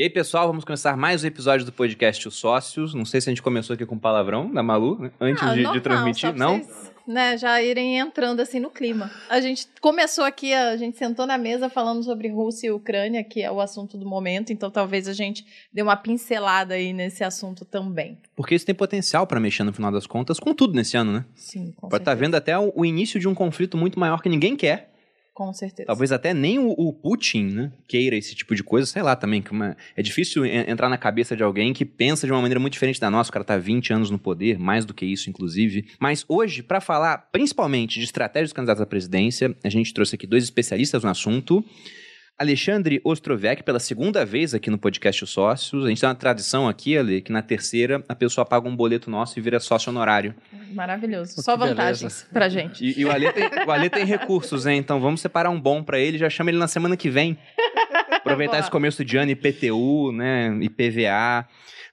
E aí, pessoal, vamos começar mais um episódio do podcast Os Sócios. Não sei se a gente começou aqui com palavrão da Malu, né? antes Ah, de, normal, de transmitir. Não? Vocês, né, já irem entrando assim no clima. A gente começou aqui, a gente sentou na mesa falando sobre Rússia e Ucrânia, que é o assunto do momento, então talvez a gente dê uma pincelada aí nesse assunto também. Porque isso tem potencial para mexer no final das contas com tudo nesse ano, né? Sim, com Pode estar certeza. vendo até o início de um conflito muito maior que ninguém quer. Com certeza. Talvez até nem o, o Putin né, queira esse tipo de coisa, sei lá também. Que uma- é difícil en- entrar na cabeça de alguém que pensa de uma maneira muito diferente da nossa. O cara tá 20 anos no poder, mais do que isso, inclusive. Mas hoje, para falar principalmente de estratégias dos candidatos à presidência, a gente trouxe aqui dois especialistas no assunto. Alexandre Ostrovec, pela segunda vez aqui no podcast Os Sócios. A gente tem uma tradição aqui, Ale, que na terceira a pessoa paga um boleto nosso e vira sócio honorário. Maravilhoso. Que Só beleza. vantagens pra gente. E, e o, Ale tem, o Ale tem recursos, hein? Então vamos separar um bom pra ele, já chama ele na semana que vem. Aproveitar Boa. esse começo de ano IPTU, né? IPVA.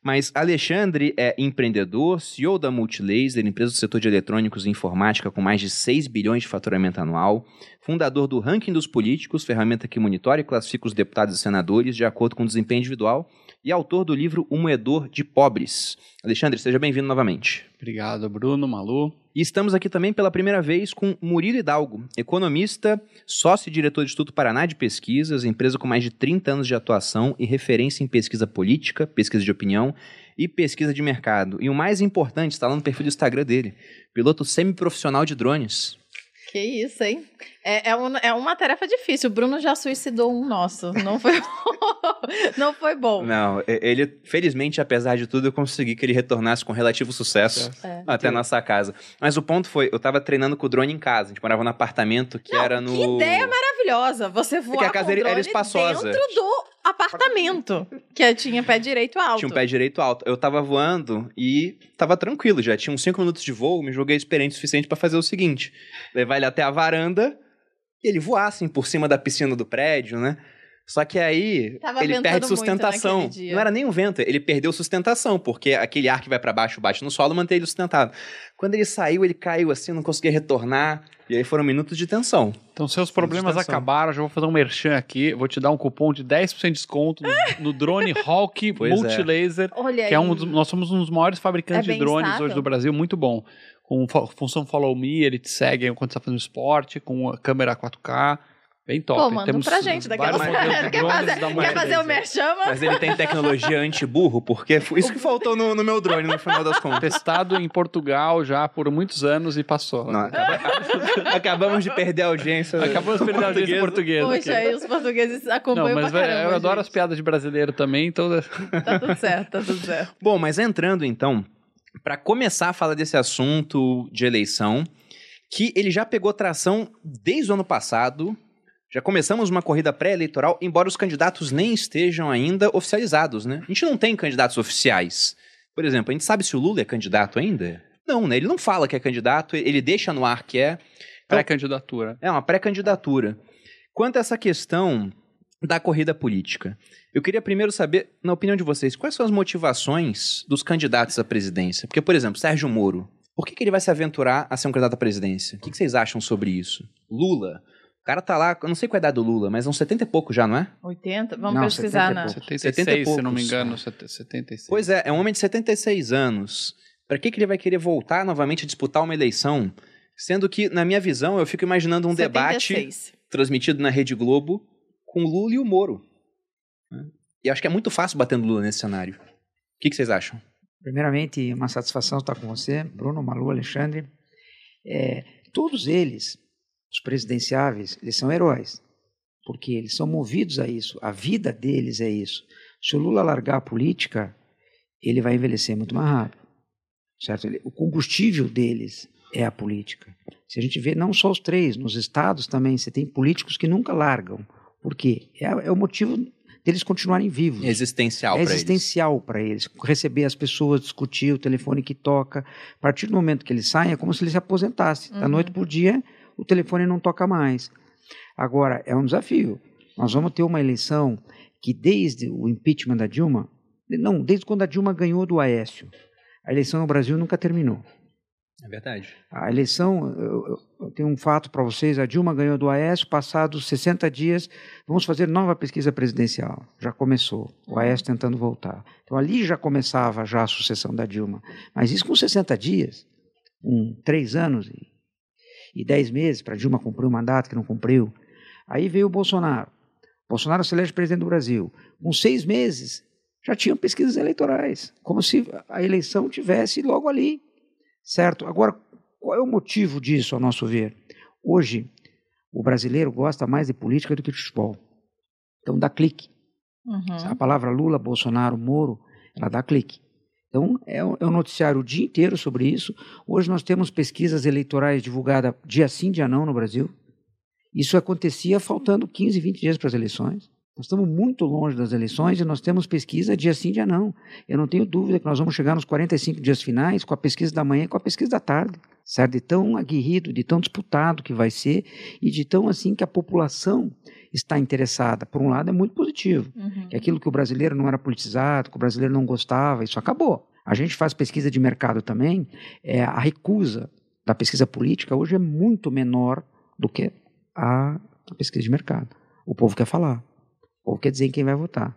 Mas Alexandre é empreendedor, CEO da Multilaser, empresa do setor de eletrônicos e informática com mais de 6 bilhões de faturamento anual, fundador do Ranking dos Políticos, ferramenta que monitora e classifica os deputados e senadores de acordo com o desempenho individual, e autor do livro O Moedor de Pobres. Alexandre, seja bem-vindo novamente. Obrigado, Bruno, Malu. E estamos aqui também pela primeira vez com Murilo Hidalgo, economista, sócio e diretor do Instituto Paraná de Pesquisas, empresa com mais de 30 anos de atuação e referência em pesquisa política, pesquisa de opinião e pesquisa de mercado. E o mais importante, está lá no perfil do Instagram dele, piloto semiprofissional de drones. Que isso, hein? É, é, um- é uma tarefa difícil. O Bruno já suicidou um nosso. Não foi, não foi bom. Não, ele, felizmente, apesar de tudo, eu consegui que ele retornasse com relativo sucesso. É. Até a nossa casa. Mas o ponto foi, eu tava treinando com o drone em casa. A gente morava num apartamento que Não, era no. Que ideia maravilhosa! Você voar É que a casa com era- era drone espaçosa. dentro do apartamento, que tinha pé direito alto. Tinha um pé direito alto. Eu tava voando e tava tranquilo, já tinha uns 5 minutos de voo, me joguei experiente o suficiente pra fazer o seguinte: levar ele até a varanda e ele voar assim por cima da piscina do prédio, né? Só que aí Tava ele perde sustentação. Não era nem um vento, ele perdeu sustentação, porque aquele ar que vai pra baixo bate no solo mantém ele sustentado. Quando ele saiu, ele caiu assim, não conseguia retornar, e aí foram minutos de tensão. Então, seus problemas acabaram. Já vou fazer um merchan aqui. Vou te dar um cupom de 10% de desconto no, no drone Hawk é. Multilaser. Olha Que é um aí. dos, nós somos um dos maiores fabricantes É de drones estável. hoje do Brasil, muito bom. Com função Follow Me, ele te segue enquanto está fazendo esporte, com a câmera 4K. Bem top. Pô, manda pra gente daqui a vários pouco. modelos de Quer drones fazer, quer fazer o merchan? mano? Mas ele tem tecnologia anti-burro, porque foi isso que faltou no, no meu drone no final das contas. Testado em Portugal já por muitos anos e passou. Não, acaba- Acabamos de perder a audiência. Acabamos de perder a audiência portuguesa. Poxa, aqui. aí os portugueses Não, acompanham mas pra caramba, eu adoro as piadas de brasileiro também, então Tá tudo certo, tá tudo certo. Bom, mas entrando então, para começar a falar desse assunto de eleição, que ele já pegou tração desde o ano passado. Já começamos uma corrida pré-eleitoral, embora os candidatos nem estejam ainda oficializados, né? A gente não tem candidatos oficiais. Por exemplo, a gente sabe se o Lula é candidato ainda? Não, né? Ele não fala que é candidato, ele deixa no ar que é. pré-candidatura. É uma pré-candidatura. Quanto a essa questão da corrida política, eu queria primeiro saber, na opinião de vocês, quais são as motivações dos candidatos à presidência? Porque, por exemplo, Sérgio Moro, por que, que ele vai se aventurar a ser um candidato à presidência? O que, que vocês acham sobre isso? Lula, cara tá lá, eu não sei qual é a idade do Lula, mas é uns 70 e pouco já, não é? 80? Vamos Não, pesquisar 70 e na. pouco. 76, 70 e se não me engano, set- 76. Pois é, é um homem de 76 anos. Pra que, que ele vai querer voltar novamente a disputar uma eleição? Sendo que, na minha visão, eu fico imaginando um debate 76. transmitido na Rede Globo com o Lula e o Moro. né? E acho que é muito fácil bater no Lula nesse cenário. O que, que vocês acham? Primeiramente, uma satisfação estar com você, Bruno, Malu, Alexandre. É, todos eles, os presidenciáveis, eles são heróis, porque eles são movidos a isso, a vida deles é isso. Se o Lula largar a política, ele vai envelhecer muito mais rápido, certo? Ele- o combustível deles é a política. Se a gente vê não só os três, nos estados também, você tem políticos que nunca largam. Por quê? É, é o motivo deles continuarem vivos. Existencial É pra eles. existencial para eles. Receber as pessoas, discutir o telefone que toca. A partir do momento que ele sai, é como se ele se aposentasse. Da Uhum. noite por dia, o telefone não toca mais. Agora, é um desafio. Nós vamos ter uma eleição que, desde o impeachment da Dilma, não, desde quando a Dilma ganhou do Aécio, a eleição no Brasil nunca terminou. É verdade. A eleição, eu, eu tenho um fato para vocês: a Dilma ganhou do Aécio, passados 60 dias, vamos fazer nova pesquisa presidencial. Já começou, o Aécio tentando voltar. Então ali já começava já a sucessão da Dilma. Mas isso com 60 dias, um, três anos e, e dez meses para Dilma cumprir o mandato que não cumpriu. Aí veio o Bolsonaro. Bolsonaro se elege presidente do Brasil. Com seis meses, já tinham pesquisas eleitorais, como se a eleição tivesse logo ali. Certo? Agora, qual é o motivo disso, ao nosso ver? Hoje, o brasileiro gosta mais de política do que de futebol. Então, dá clique. Uhum. A palavra Lula, Bolsonaro, Moro, ela dá clique. Então, é o, é o noticiário o dia inteiro sobre isso. Hoje nós temos pesquisas eleitorais divulgadas dia sim, dia não no Brasil. Isso acontecia faltando 15, 20 dias para as eleições. Nós estamos muito longe das eleições e nós temos pesquisa dia sim, dia não. Eu não tenho dúvida que nós vamos chegar nos 45 dias finais com a pesquisa da manhã e com a pesquisa da tarde. Certo? De tão aguerrido, de tão disputado que vai ser e de tão assim que a população está interessada. Por um lado, é muito positivo. Uhum. Que aquilo que o brasileiro não era politizado, que o brasileiro não gostava, isso acabou. A gente faz pesquisa de mercado também, é, a recusa da pesquisa política hoje é muito menor do que a, a pesquisa de mercado. O povo quer falar. Ou quer dizer em quem vai votar.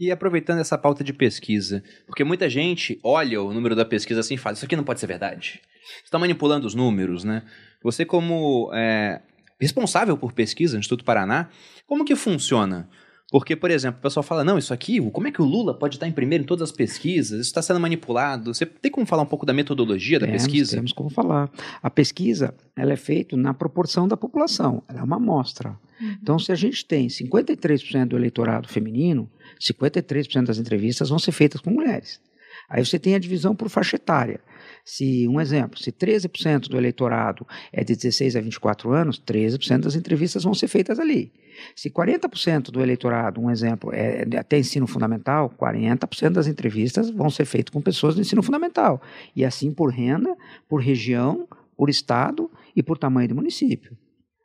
E aproveitando essa pauta de pesquisa, porque muita gente olha o número da pesquisa assim e fala: Isso aqui não pode ser verdade. Você está manipulando os números, né? Você, como é, responsável por pesquisa no Instituto Paraná, como que funciona? Porque, por exemplo, o pessoal fala: não, isso aqui, como é que o Lula pode estar em primeiro em todas as pesquisas? Isso está sendo manipulado. Você tem como falar um pouco da metodologia da temos, pesquisa? Temos como falar. A pesquisa ela é feita na proporção da população, ela é uma amostra. Uhum. Então, se a gente tem 53% do eleitorado feminino, 53% das entrevistas vão ser feitas com mulheres. Aí você tem a divisão por faixa etária. Se, um exemplo, se 13% do eleitorado é de 16 a 24 anos, 13% das entrevistas vão ser feitas ali. Se 40% do eleitorado, um exemplo, é até ensino fundamental, 40% das entrevistas vão ser feitas com pessoas do ensino fundamental. E assim por renda, por região, por estado e por tamanho do município.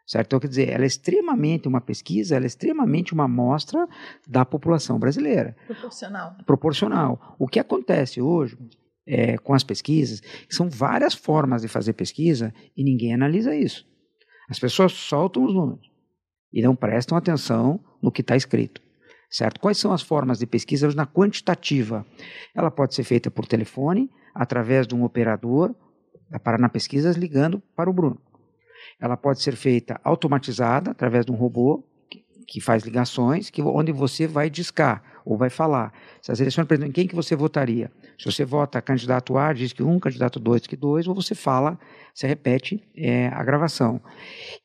Certo? Então, quer dizer, ela é extremamente uma pesquisa, ela é extremamente uma amostra da população brasileira. Proporcional. Proporcional. O que acontece hoje é, com as pesquisas, são várias formas de fazer pesquisa e ninguém analisa isso. As pessoas soltam os números e não prestam atenção no que está escrito. Certo? Quais são as formas de pesquisa na quantitativa? Ela pode ser feita por telefone, através de um operador da Paraná Pesquisas ligando para o Bruno. Ela pode ser feita automatizada, através de um robô que, que faz ligações, que, onde você vai discar ou vai falar. Se as eleições, em quem que você votaria? Se você vota candidato A, diz que um, candidato 2, que dois, ou você fala, você repete é, a gravação.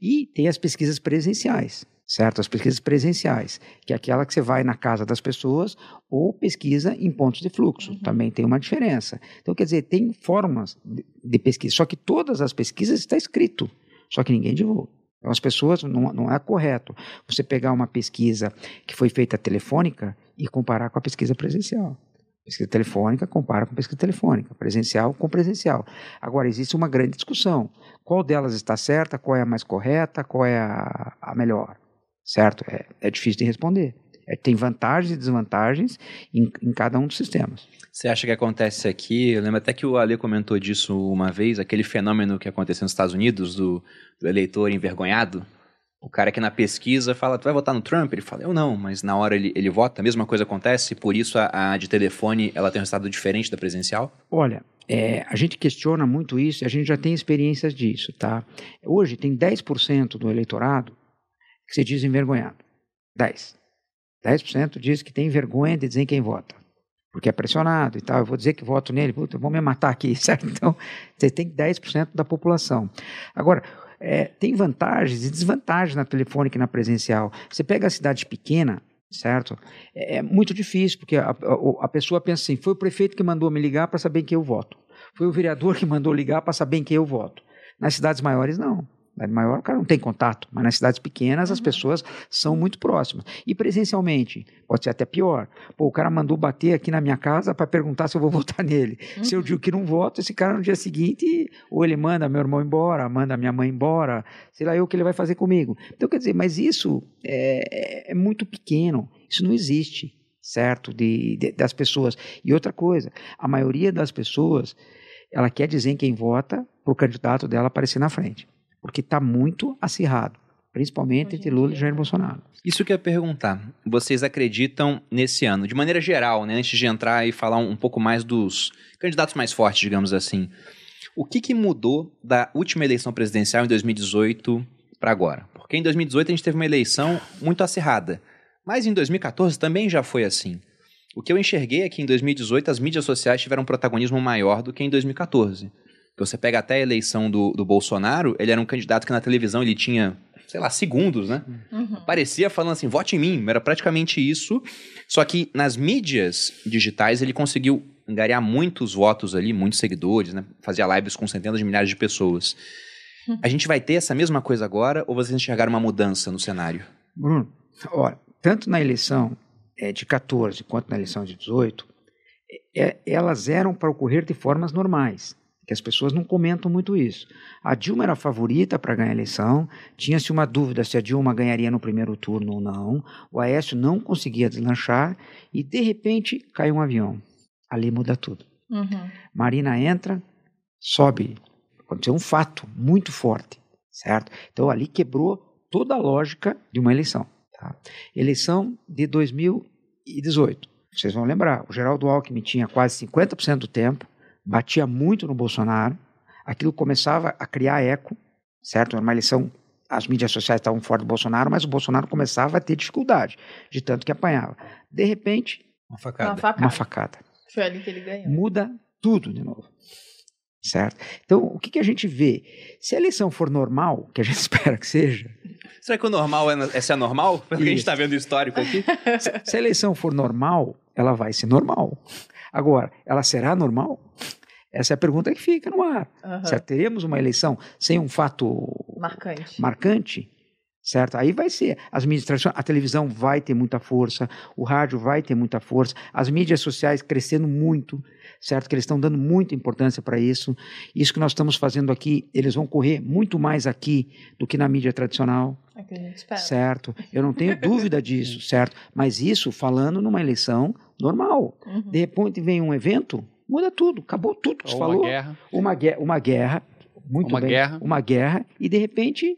E tem as pesquisas presenciais, certo? As pesquisas presenciais, que é aquela que você vai na casa das pessoas ou pesquisa em pontos de fluxo. Uhum. Também tem uma diferença. Então, quer dizer, tem formas de, de pesquisa, só que todas as pesquisas está escrito, só que ninguém divulga. Então, as pessoas, não, não é correto você pegar uma pesquisa que foi feita telefônica e comparar com a pesquisa presencial. Pesquisa telefônica compara com pesquisa telefônica, presencial com presencial. Agora, existe uma grande discussão. Qual delas está certa, qual é a mais correta, qual é a, a melhor? Certo? É, é difícil de responder. É, tem vantagens e desvantagens em, em, cada um dos sistemas. Você acha que acontece aqui? Eu lembro até que o Ale comentou disso uma vez, aquele fenômeno que aconteceu nos Estados Unidos, do, do eleitor envergonhado. O cara que na pesquisa fala, tu vai votar no Trump? Ele fala, eu não, mas na hora ele, ele vota, a mesma coisa acontece, por isso a, a de telefone ela tem um resultado diferente da presencial? Olha, é, a gente questiona muito isso e a gente já tem experiências disso, tá? Hoje tem 10% do eleitorado que se diz envergonhado. 10%. 10% diz que tem vergonha de dizer quem vota. Porque é pressionado e tal. Eu vou dizer que voto nele, puta, me matar aqui, certo? Então, você tem 10% da população. Agora, é, tem vantagens e desvantagens na telefônica e na presencial. Você pega a cidade pequena, certo? É, é muito difícil, porque a, a, a, pessoa pensa assim: foi o prefeito que mandou me ligar para saber em quem eu voto. Foi o vereador que mandou ligar para saber em quem eu voto. Nas cidades maiores, não cidade maior o cara não tem contato, mas nas cidades pequenas as pessoas são muito próximas. E presencialmente, pode ser até pior. Pô, o cara mandou bater aqui na minha casa para perguntar se eu vou votar nele. Uhum. Se eu digo que não voto, esse cara no dia seguinte, ou ele manda meu irmão embora, manda minha mãe embora, sei lá eu o que ele vai fazer comigo. Então, quer dizer, mas isso é, é muito pequeno, isso não existe, certo? De, de, das pessoas. E outra coisa, a maioria das pessoas ela quer dizer em quem vota para o candidato dela aparecer na frente. Porque está muito acirrado, principalmente entre Lula e Jair? Bolsonaro. Isso que eu ia perguntar. Vocês acreditam nesse ano, de maneira geral, né, antes de entrar e falar um, um pouco mais dos candidatos mais fortes, digamos assim. O que, que mudou da última eleição presidencial em 2018 para agora? Porque em 2018 a gente teve uma eleição muito acirrada. Mas em 2014 também já foi assim. O que eu enxerguei é que em 2018 as mídias sociais tiveram um protagonismo maior do que em 2014. Porque você pega até a eleição do, do Bolsonaro, ele era um candidato que na televisão ele tinha, sei lá, segundos, né? Uhum. Parecia falando assim, vote em mim, era praticamente isso. Só que nas mídias digitais ele conseguiu angariar muitos votos ali, muitos seguidores, né? Fazia lives com centenas de milhares de pessoas. A gente vai ter essa mesma coisa agora ou vocês enxergaram uma mudança no cenário? Bruno, olha, tanto na eleição eh, de 14 quanto na eleição de 18, eh, elas eram para ocorrer de formas normais, que as pessoas não comentam muito isso. A Dilma era a favorita para ganhar a eleição, tinha-se uma dúvida se a Dilma ganharia no primeiro turno ou não, o Aécio não conseguia deslanchar e, de repente, caiu um avião. Ali muda tudo. Uhum. Marina entra, sobe. Aconteceu um fato muito forte, certo? Então ali quebrou toda a lógica de uma eleição. Tá? Eleição de 2018. Vocês vão lembrar, o Geraldo Alckmin tinha quase 50% do tempo, batia muito no Bolsonaro, aquilo começava a criar eco, certo? Era uma eleição, as mídias sociais estavam fora do Bolsonaro, mas o Bolsonaro começava a ter dificuldade, de tanto que apanhava. De repente, Uma Uma facada. facada. uma facada Foi ali que ele ganhou. muda tudo de novo. Certo? Então, o que, que a gente vê? Se a eleição for normal, que a gente espera que seja, Será que o normal é, é ser anormal? Pelo que a gente Isso. está vendo o histórico aqui. se a eleição for normal, ela vai ser normal. Agora, ela será normal? Essa é a pergunta que fica no ar. Aham. Certo? Teremos uma eleição sem um fato Marcante. marcante, certo? Aí vai ser. As mídias tradicionais, a televisão vai ter muita força, o rádio vai ter muita força, as mídias sociais crescendo muito, certo? Que eles estão dando muita importância para isso. Isso que nós estamos fazendo aqui, eles vão correr muito mais aqui do que na mídia tradicional, É o que a gente espera. certo? Eu não tenho dúvida disso, certo? Mas isso falando numa eleição normal. Uhum. De repente vem um evento, muda tudo, acabou tudo que se Ou falou uma guerra. uma guerra, uma guerra muito Uma bem, guerra. uma guerra e de repente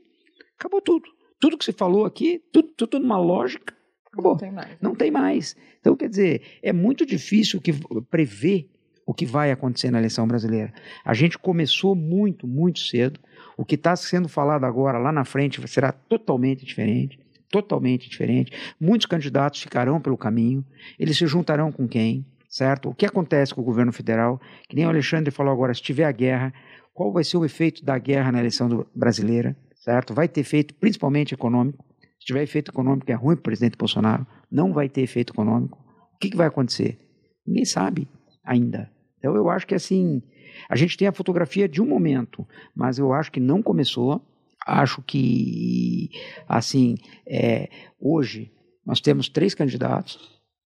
acabou tudo. Tudo que você falou aqui, tudo, tudo numa lógica, acabou. Não tem mais. Não tem mais. Então, quer dizer, é muito difícil que prever o que vai acontecer na eleição brasileira. A gente começou muito, muito cedo. O que está sendo falado agora lá na frente será totalmente diferente. Totalmente diferente. Muitos candidatos ficarão pelo caminho. Eles se juntarão com quem? Certo? O que acontece com o governo federal? Que nem o Alexandre falou agora, se tiver a guerra, qual vai ser o efeito da guerra na eleição do- brasileira? Certo? Vai ter efeito principalmente econômico. Se tiver efeito econômico, é ruim para o presidente Bolsonaro. Não vai ter efeito econômico. O que, que vai acontecer? Ninguém sabe ainda. Então, eu acho que assim, a gente tem a fotografia de um momento, mas eu acho que não começou. Acho que, assim, é, hoje nós temos três candidatos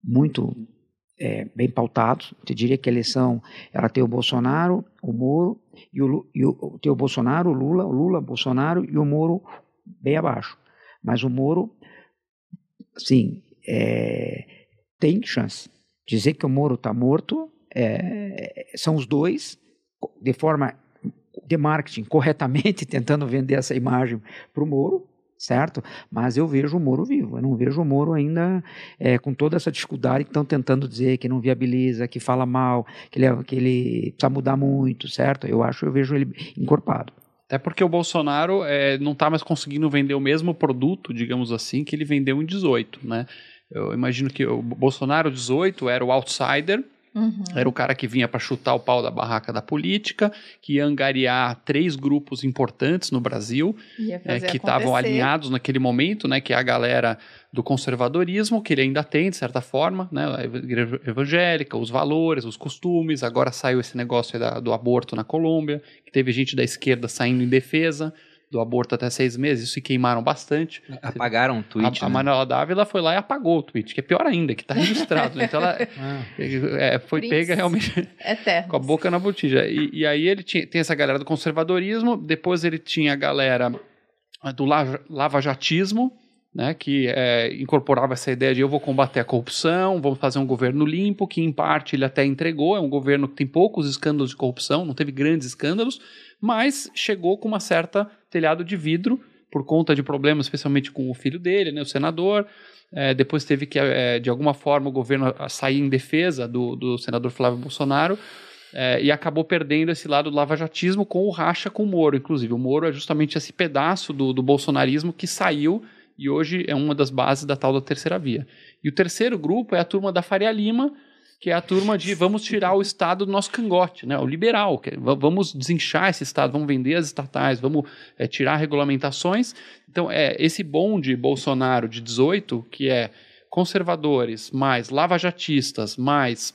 muito é, bem pautados. Eu diria que a eleição ela tem o Bolsonaro, o Moro e o, e o tem o Bolsonaro, o Lula, o Lula, Bolsonaro e o Moro bem abaixo. Mas o Moro, sim, é, tem chance. Dizer que o Moro está morto é, são os dois de forma de marketing corretamente tentando vender essa imagem para o Moro, certo? Mas eu vejo o Moro vivo, eu não vejo o Moro ainda é, com toda essa dificuldade que estão tentando dizer que não viabiliza, que fala mal, que ele, é- que ele precisa mudar muito, certo? Eu acho, eu vejo ele encorpado. Até porque o Bolsonaro é, não está mais conseguindo vender o mesmo produto, digamos assim, que ele vendeu em 18, né? Eu imagino que o Bolsonaro 18 era o outsider, Uhum. era o cara que vinha para chutar o pau da barraca da política, que ia angariar três grupos importantes no Brasil, é, que estavam alinhados naquele momento, né, que é a galera do conservadorismo, que ele ainda tem, de certa forma, né, a igreja evangélica, os valores, os costumes, agora saiu esse negócio da- do aborto na Colômbia, que teve gente da esquerda saindo em defesa do aborto até seis meses, isso se queimaram bastante. Apagaram o tweet. a, a né? Manuela Dávila foi lá e apagou o tweet, que é pior ainda, que está registrado. né? Então ela Ah. é, foi Prince. pega realmente com a boca na botija. E, e aí ele tinha, tem essa galera do conservadorismo, depois ele tinha a galera do lava- lavajatismo, né, que é, incorporava essa ideia de eu vou combater a corrupção, vamos fazer um governo limpo, que em parte ele até entregou, é um governo que tem poucos escândalos de corrupção, não teve grandes escândalos, mas chegou com uma certa telhado de vidro por conta de problemas, especialmente com o filho dele, né, o senador. É, depois teve que, é, de alguma forma, o governo sair em defesa do, do senador Flávio Bolsonaro. É, e acabou perdendo esse lado do lavajatismo com o racha com o Moro. Inclusive, o Moro é justamente esse pedaço do, do bolsonarismo que saiu e hoje é uma das bases da tal da terceira via. E o terceiro grupo é a turma da Faria Lima, que é a turma de vamos tirar o Estado do nosso cangote, né? o liberal, que é, vamos desinchar esse Estado, vamos vender as estatais, vamos é, tirar regulamentações. Então, é esse bonde Bolsonaro de 18, que é conservadores, mais lavajatistas, mais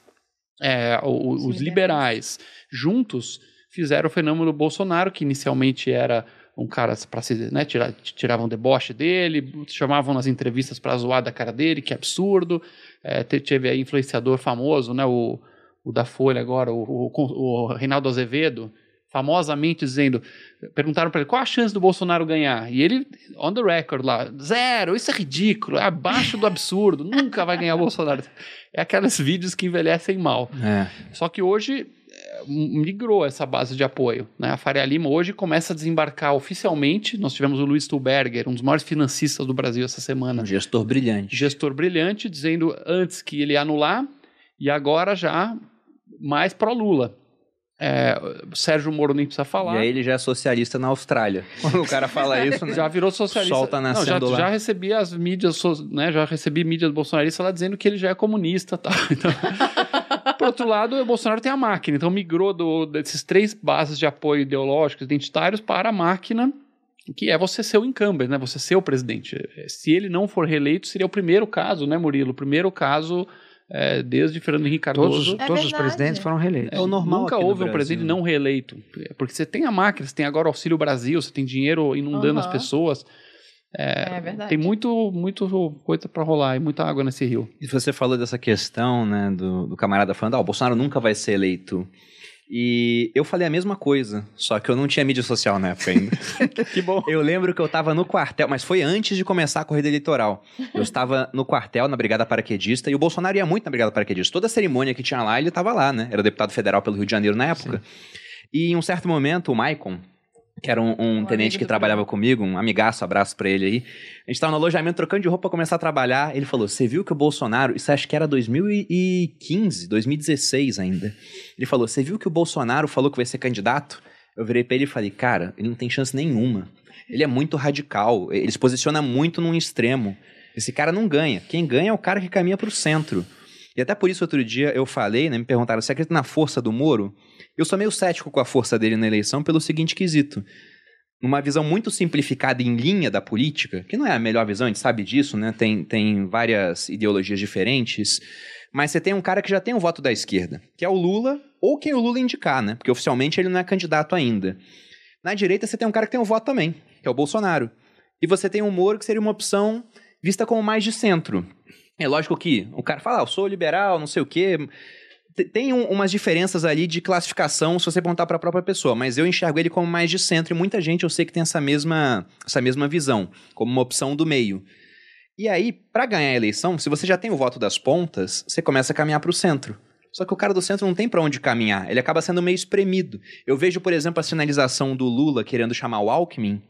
é, os, os liberais, juntos, fizeram o fenômeno Bolsonaro, que inicialmente era um cara para se, né, tirar, tiravam deboche dele, chamavam nas entrevistas para zoar da cara dele, que absurdo. É, teve aí influenciador famoso, né, o, o da Folha agora, o, o, o Reinaldo Azevedo, famosamente dizendo, perguntaram para ele qual a chance do Bolsonaro ganhar, e ele, on the record lá, zero, isso é ridículo, é abaixo do absurdo, nunca vai ganhar o Bolsonaro. É aqueles vídeos que envelhecem mal. É. Só que hoje migrou essa base de apoio. Né? A Faria Lima hoje começa a desembarcar oficialmente. Nós tivemos o Luiz Stuberger, um dos maiores financistas do Brasil essa semana. Um gestor brilhante. Gestor brilhante, dizendo antes que ele ia anular e agora já mais pró-Lula. É, Sérgio Moro nem precisa falar. E aí ele já é socialista na Austrália. Quando o cara fala isso, né? Já virou socialista. Solta na Não, já, já recebi as mídias, né? Já recebi mídias bolsonaristas lá dizendo que ele já é comunista tal. Então, por outro lado, o Bolsonaro tem a máquina, então migrou do, desses três bases de apoio ideológicos, identitários, para a máquina que é você ser o incumbent, né? Você ser o presidente. Se ele não for reeleito, seria o primeiro caso, né, Murilo? O primeiro caso é, desde Fernando Henrique Cardoso. Todos, é todos os presidentes foram reeleitos. É o normal. Nunca houve um presidente não reeleito. Porque você tem a máquina, você tem agora o Auxílio Brasil, você tem dinheiro inundando uhum. as pessoas. É, é, verdade. Tem muito, muito coisa para rolar e muita água nesse rio. E você falou dessa questão, né, do, do camarada falando, ah, o Bolsonaro nunca vai ser eleito. E eu falei a mesma coisa, só que eu não tinha mídia social na época ainda. que bom. Eu lembro que eu estava no quartel, mas foi antes de começar a corrida eleitoral. Eu estava no quartel, na Brigada Paraquedista, e o Bolsonaro ia muito na Brigada Paraquedista. Toda a cerimônia que tinha lá, ele estava lá, né? Era deputado federal pelo Rio de Janeiro na época. Sim. E em um certo momento, o Maicon, que era um, um, tenente que trabalhava comigo, um amigaço, abraço para ele aí. A gente estava no alojamento trocando de roupa para começar a trabalhar. Ele falou: Você viu que o Bolsonaro, isso acho que era 2015, 2016 ainda. Ele falou: Você viu que o Bolsonaro falou que vai ser candidato? Eu virei para ele e falei: Cara, ele não tem chance nenhuma. Ele é muito radical, ele se posiciona muito num extremo. Esse cara não ganha. Quem ganha é o cara que caminha para o centro. E até por isso, outro dia, eu falei, né? Me perguntaram: Você acredita na força do Moro? Eu sou meio cético com a força dele na eleição pelo seguinte quesito. Numa visão muito simplificada em linha da política, que não é a melhor visão, a gente sabe disso, né? Tem, tem várias ideologias diferentes. Mas você tem um cara que já tem o voto da esquerda, que é o Lula, ou quem o Lula indicar, né? Porque oficialmente ele não é candidato ainda. Na direita você tem um cara que tem um voto também, que é o Bolsonaro. E você tem o Moro, que seria uma opção vista como mais de centro. É lógico que o cara fala, ah, eu sou liberal, não sei o quê tem um, umas diferenças ali de classificação se você apontar para a própria pessoa, mas eu enxergo ele como mais de centro e muita gente eu sei que tem essa mesma, essa mesma visão, como uma opção do meio. E aí, para ganhar a eleição, se você já tem o voto das pontas, você começa a caminhar para o centro. Só que o cara do centro não tem para onde caminhar, ele acaba sendo meio espremido. Eu vejo, por exemplo, a sinalização do Lula querendo chamar o Alckmin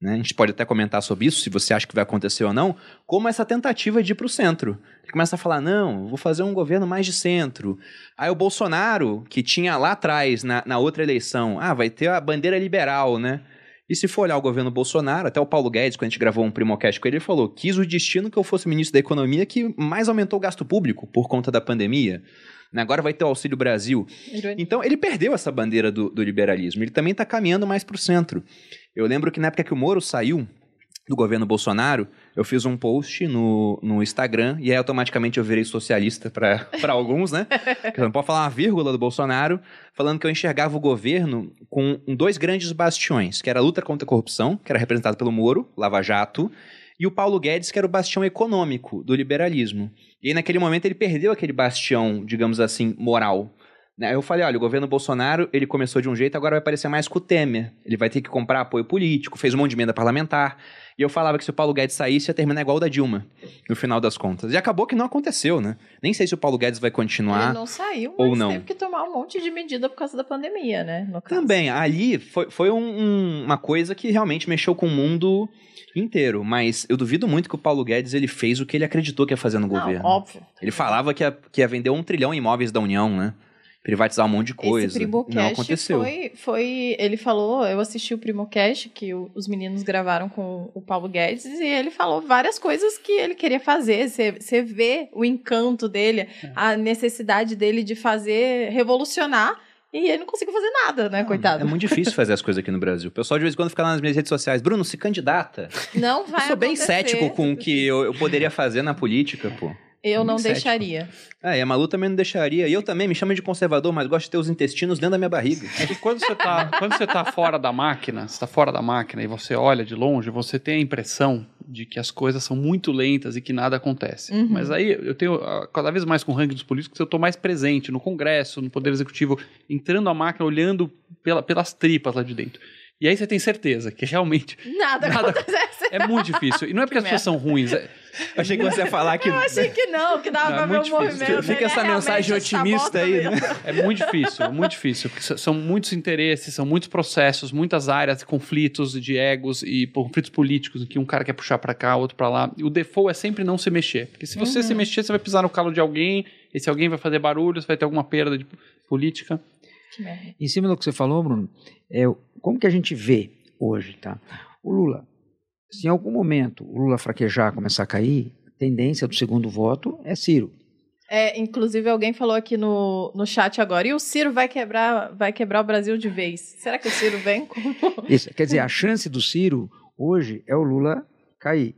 né? A gente pode até comentar sobre isso, se você acha que vai acontecer ou não, como essa tentativa de ir para o centro. Ele começa a falar: não, vou fazer um governo mais de centro. Aí o Bolsonaro, que tinha lá atrás, na, na outra eleição, ah, vai ter a bandeira liberal, né? E se for olhar o governo Bolsonaro, até o Paulo Guedes, quando a gente gravou um Primocast com ele, ele falou: quis o destino que eu fosse ministro da Economia que mais aumentou o gasto público por conta da pandemia. Né? Agora vai ter o Auxílio Brasil. Então, ele perdeu essa bandeira do, do liberalismo. Ele também está caminhando mais para o centro. Eu lembro que na época que o Moro saiu do governo Bolsonaro, eu fiz um post no, no Instagram e aí automaticamente eu virei socialista para alguns, né? Que não pode falar uma vírgula do Bolsonaro, falando que eu enxergava o governo com dois grandes bastiões, que era a luta contra a corrupção, que era representado pelo Moro, Lava Jato, e o Paulo Guedes, que era o bastião econômico do liberalismo. E aí, naquele momento ele perdeu aquele bastião, digamos assim, moral. Né, Eu falei, olha, o governo Bolsonaro, ele começou de um jeito, agora vai parecer mais com o Temer. Ele vai ter que comprar apoio político, fez um monte de emenda parlamentar. E eu falava que se o Paulo Guedes saísse, ia terminar igual o da Dilma, no final das contas. E acabou que não aconteceu, né? Nem sei se o Paulo Guedes vai continuar. Ele não saiu, ou não. teve que tomar um monte de medida por causa da pandemia, né? Também, ali foi, foi um- um- uma coisa que realmente mexeu com o mundo inteiro. Mas eu duvido muito que o Paulo Guedes ele fez o que ele acreditou que ia fazer no Não, governo. óbvio. Ele falava que ia, que ia vender um trilhão em imóveis da União, né? Privatizar um monte de coisa. Esse Primocast não aconteceu. Foi, foi. Ele falou, eu assisti o Primocast que o- os meninos gravaram com o Paulo Guedes e ele falou várias coisas que ele queria fazer. Você você vê o encanto dele, a necessidade dele de fazer, revolucionar. E ele não conseguiu fazer nada, né, coitado? É muito difícil fazer as coisas aqui no Brasil. O pessoal de vez em quando fica lá nas minhas redes sociais. Bruno, se candidata. Não vai eu sou bem acontecer. cético com o que eu, eu poderia fazer na política, pô. Eu não deixaria. Ah, e a Malu também não deixaria. E eu também, me chama de conservador, mas gosto de ter os intestinos dentro da minha barriga. É que quando você tá, quando você tá fora da máquina, você tá fora da máquina e você olha de longe, você tem a impressão de que as coisas são muito lentas e que nada acontece. Uhum. Mas aí eu tenho, ah, cada vez mais com o ranking dos políticos, eu tô mais presente no Congresso, no Poder Executivo, entrando a máquina, olhando pela- pelas tripas lá de dentro. E aí você tem certeza que realmente Nada, Nada- acontece. é muito difícil. E não é porque as pessoas são ruins. é- Achei que você ia falar que. Eu achei que não, que dava Não, é pra ver o muito difícil. movimento. Fica Ele essa é mensagem otimista aí, né? É muito difícil, é muito difícil, porque são muitos interesses, são muitos processos, muitas áreas, conflitos de egos e conflitos políticos, em que um cara quer puxar pra cá, outro pra lá. E o default é sempre não se mexer, porque se você Uhum. se mexer, você vai pisar no calo de alguém, esse alguém vai fazer barulho, você vai ter alguma perda de política. Em cima do que você falou, Bruno, é, como que a gente vê hoje, tá? O Lula, se em algum momento o Lula fraquejar, começar a cair, a tendência do segundo voto é Ciro. É, inclusive, alguém falou aqui no, no chat agora, e o Ciro vai quebrar, vai quebrar o Brasil de vez. Será que o Ciro vem? Isso, quer dizer, a chance do Ciro hoje é o Lula cair.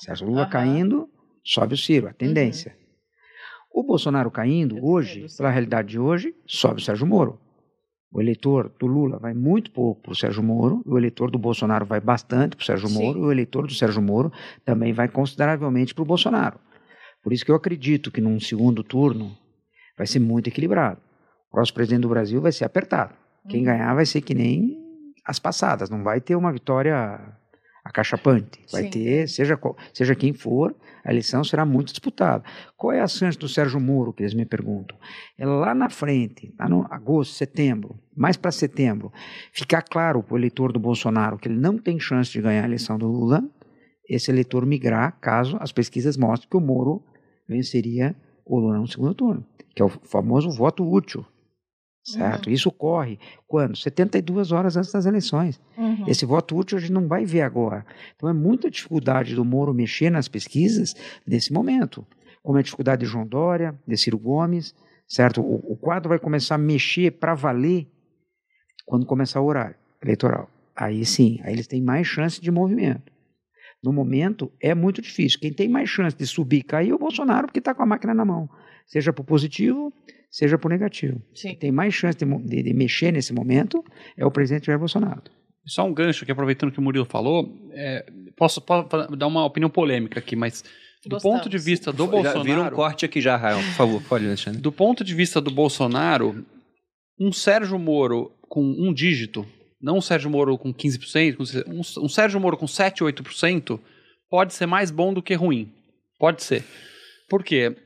Certo? O Lula Aham. caindo, sobe o Ciro, a tendência. O Bolsonaro caindo hoje, sim. pela realidade de hoje, sobe o Sérgio Moro. O eleitor do Lula vai muito pouco para o Sérgio Moro, o eleitor do Bolsonaro vai bastante para o Sérgio Sim. Moro, e o eleitor do Sérgio Moro também vai consideravelmente para o Bolsonaro. Por isso que eu acredito que num segundo turno vai ser muito equilibrado. O próximo presidente do Brasil vai ser apertado. Quem Uhum. ganhar vai ser que nem as passadas, não vai ter uma vitória acachapante. Vai Sim. ter, seja, seja quem for, a eleição será muito disputada. Qual é a chance do Sérgio Moro, que eles me perguntam? É lá na frente, lá no agosto, setembro, mais para setembro, ficar claro para o eleitor do Bolsonaro que ele não tem chance de ganhar a eleição do Lula, esse eleitor migrar caso as pesquisas mostrem que o Moro venceria o Lula no segundo turno, que é o famoso voto útil. Certo? Isso ocorre quando? 72 horas antes das eleições. Uhum. Esse voto útil a gente não vai ver agora. Então é muita dificuldade do Moro mexer nas pesquisas nesse momento. Como é a dificuldade de João Dória, de Ciro Gomes, certo? O, o quadro vai começar a mexer para valer quando começar o horário eleitoral. Aí sim, aí eles têm mais chance de movimento. No momento é muito difícil. Quem tem mais chance de subir e cair é o Bolsonaro, porque está com a máquina na mão. Seja para o positivo, seja para o negativo. Sim. Quem tem mais chance de, de- de mexer nesse momento é o presidente Jair Bolsonaro. Só um gancho que, aproveitando que o Murilo falou, é, posso, posso dar uma opinião polêmica aqui, mas do Gostamos. ponto de vista do Já Bolsonaro... vira um corte aqui já, Rael. Por favor, pode, Alexandre. Do ponto de vista do Bolsonaro, um Sérgio Moro com um dígito, não um Sérgio Moro com 15%, com se- um, um Sérgio Moro com 7, 8%, pode ser mais bom do que ruim. Pode ser. Por quê?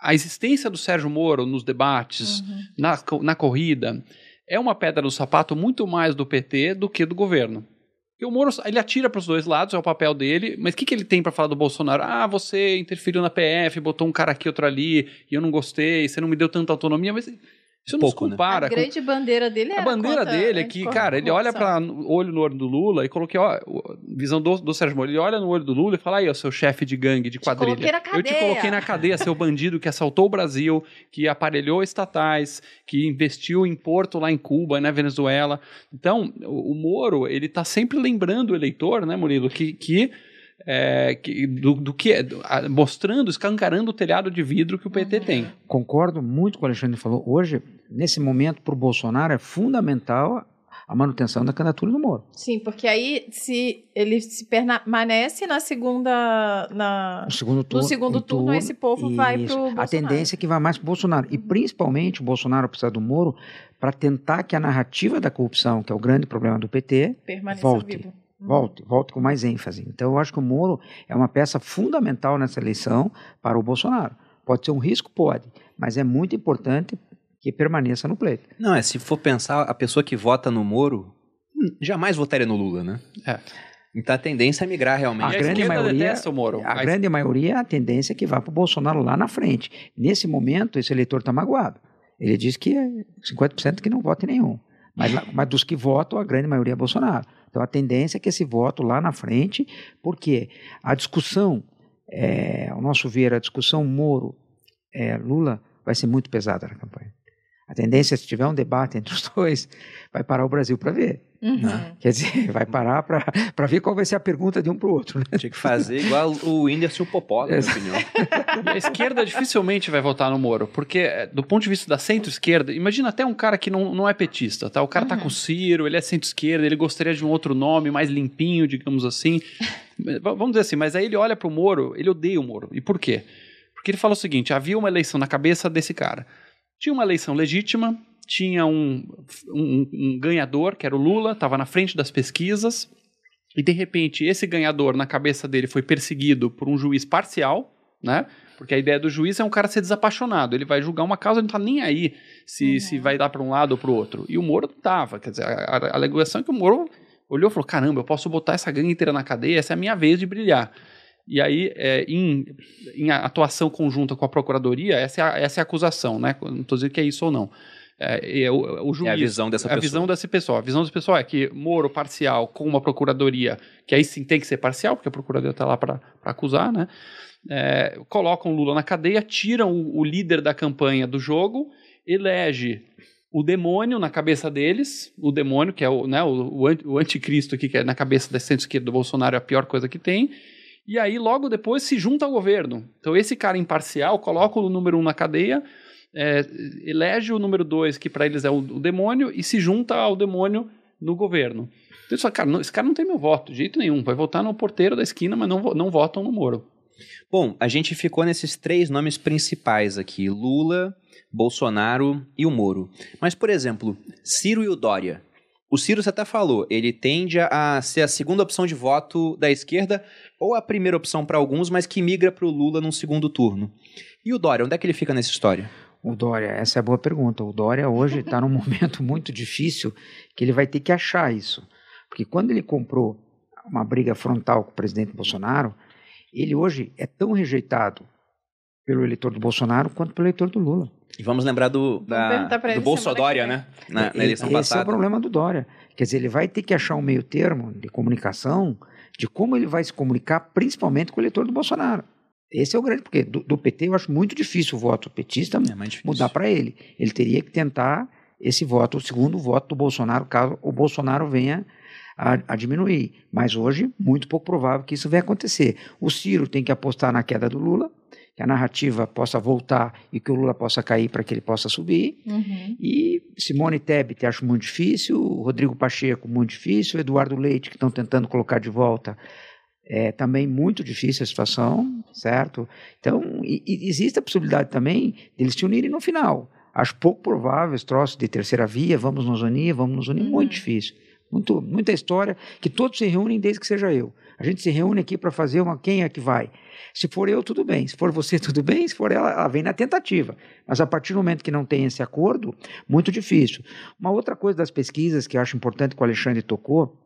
A existência do Sérgio Moro nos debates, Uhum. na, na corrida, é uma pedra no sapato muito mais do PT do que do governo. Porque o Moro, ele atira para os dois lados, é o papel dele, mas o que, que ele tem para falar do Bolsonaro? Ah, você interferiu na PF, botou um cara aqui, outro ali, e eu não gostei, você não me deu tanta autonomia, mas isso não né? compara a com grande bandeira dele é a bandeira dele é que, cara, ele olha para o olho no olho do Lula e coloquei, ó, visão do, do Sérgio Moro, ele olha no olho do Lula e fala, aí, ó, seu chefe de gangue, de quadrilha. coloquei na Eu te cadeia." coloquei na cadeia, seu bandido que assaltou o Brasil, que aparelhou estatais, que investiu em porto lá em Cuba, na Venezuela. Então, o, o Moro, ele tá sempre lembrando o eleitor, né, Murilo, que... que é, que- do, do que é, do- a- mostrando, escancarando o telhado de vidro que o PT Uhum. tem. Concordo muito com o que o Alexandre falou. Hoje, nesse momento, para o Bolsonaro é fundamental a manutenção da candidatura do Moro. Sim, porque aí se ele se permanece na segunda na No segundo turno, no segundo em turno, esse povo vai isso. pro A tendência é que vai mais pro Bolsonaro. E principalmente o Bolsonaro precisa do Moro para tentar que a narrativa da corrupção, que é o grande problema do PT, permaneça volte. vivo. Volte, volte com mais ênfase. Então eu acho que o Moro é uma peça fundamental nessa eleição para o Bolsonaro. Pode ser um risco? Pode, mas é muito importante que permaneça no pleito. Não, é, se for pensar, a pessoa que vota no Moro hum, jamais votaria no Lula, né? É. Então a tendência é migrar A realmente. E a grande maioria- detesta o Moro. A Mas- grande maioria, a tendência é que vá para o Bolsonaro lá na frente. Nesse momento, esse eleitor está magoado. Ele diz que é 50% que não vota em nenhum. Mas, mas dos que votam, a grande maioria é Bolsonaro. Então a tendência é que esse voto lá na frente, porque a discussão, é, ao nosso ver, a discussão Moro-Lula vai ser muito pesada na campanha. A tendência, se tiver um debate entre os dois, vai parar o Brasil para ver. Uhum. Quer dizer, vai parar para ver qual vai ser a pergunta de um para o outro. né? Tinha que fazer igual o Whindersson e o Popó, na minha opinião. E a esquerda dificilmente vai votar no Moro, porque eh, do ponto de vista da centro-esquerda, imagina até um cara que não, não é petista, tá? O cara tá Uhum. com o Ciro, ele é centro-esquerda, ele gostaria de um outro nome, mais limpinho, digamos assim. Vamos dizer assim, mas aí ele olha pro Moro, ele odeia o Moro. E por quê? Porque ele fala o seguinte, havia uma eleição na cabeça desse cara. Tinha uma eleição legítima, tinha um, um- um ganhador, que era o Lula, estava na frente das pesquisas, e de repente esse ganhador na cabeça dele foi perseguido por um juiz parcial, né? Porque a ideia do juiz é um cara ser desapaixonado. Ele vai julgar uma causa, ele não tá nem aí se, Uhum. se vai dar para um lado ou para o outro. E o Moro tava. Quer dizer, a, a- a alegação é que o Moro olhou e falou: caramba, eu posso botar essa gangue inteira na cadeia, essa é a minha vez de brilhar. E aí, é, em, em atuação conjunta com a procuradoria, essa é a, essa é a acusação, né? Não estou dizendo que é isso ou não. É, é o, o juiz, É a visão dessa é a pessoa. visão desse pessoal. A visão desse pessoal é que Moro parcial com uma procuradoria, que aí sim tem que ser parcial, porque a procuradoria está lá para acusar, né? É, colocam Lula na cadeia, tiram o, o líder da campanha do jogo, elege o demônio na cabeça deles, o demônio, que é o, né, o, o anticristo aqui, que é na cabeça da centro-esquerda do Bolsonaro, é a pior coisa que tem, e aí logo depois se junta ao governo. Então esse cara imparcial coloca o número um na cadeia, é, elege o número dois, que para eles é o, o demônio, e se junta ao demônio no governo. Então falam, cara, não- esse cara não tem meu voto, de jeito nenhum, vai votar no porteiro da esquina, mas não, não votam no Moro. Bom, a gente ficou nesses três nomes principais aqui: Lula, Bolsonaro e o Moro. Mas, por exemplo, Ciro e o Dória. O Ciro, você até falou, ele tende a ser a segunda opção de voto da esquerda, ou a primeira opção para alguns, mas que migra para o Lula num segundo turno. E o Dória, onde é que ele fica nessa história? O Dória, essa é a boa pergunta. O Dória hoje está num momento muito difícil que ele vai ter que achar isso. Porque quando ele comprou uma briga frontal com o presidente Bolsonaro, ele hoje é tão rejeitado pelo eleitor do Bolsonaro quanto pelo eleitor do Lula. E vamos lembrar do, da, do semana né? Na, na eleição Esse é o passada. problema do Dória. Quer dizer, ele vai ter que achar um meio termo de comunicação de como ele vai se comunicar, principalmente com o eleitor do Bolsonaro. Esse é o grande, porque do, do PT eu acho muito difícil o voto petista É mudar para ele. Ele teria que tentar esse voto, o segundo voto do Bolsonaro, caso o Bolsonaro venha a, a diminuir. Mas hoje, muito pouco provável que isso venha acontecer. O Ciro tem que apostar na queda do Lula, que a narrativa possa voltar e que o Lula possa cair para que ele possa subir. Uhum. E Simone Tebet acho muito difícil, Rodrigo Pacheco muito difícil, Eduardo Leite, que estão tentando colocar de volta, é também muito difícil a situação, certo? Então, e- e existe a possibilidade também deles se unirem no final. Acho pouco provável esse troço de terceira via, vamos nos unir, vamos nos unir, Uhum. muito difícil. Muito, muita história, que todos se reúnem desde que seja eu. A gente se reúne aqui para fazer uma quem é que vai. Se for eu, tudo bem. Se for você, tudo bem. Se for ela, ela vem na tentativa. Mas a partir do momento que não tem esse acordo, muito difícil. Uma outra coisa das pesquisas que eu acho importante que o Alexandre tocou,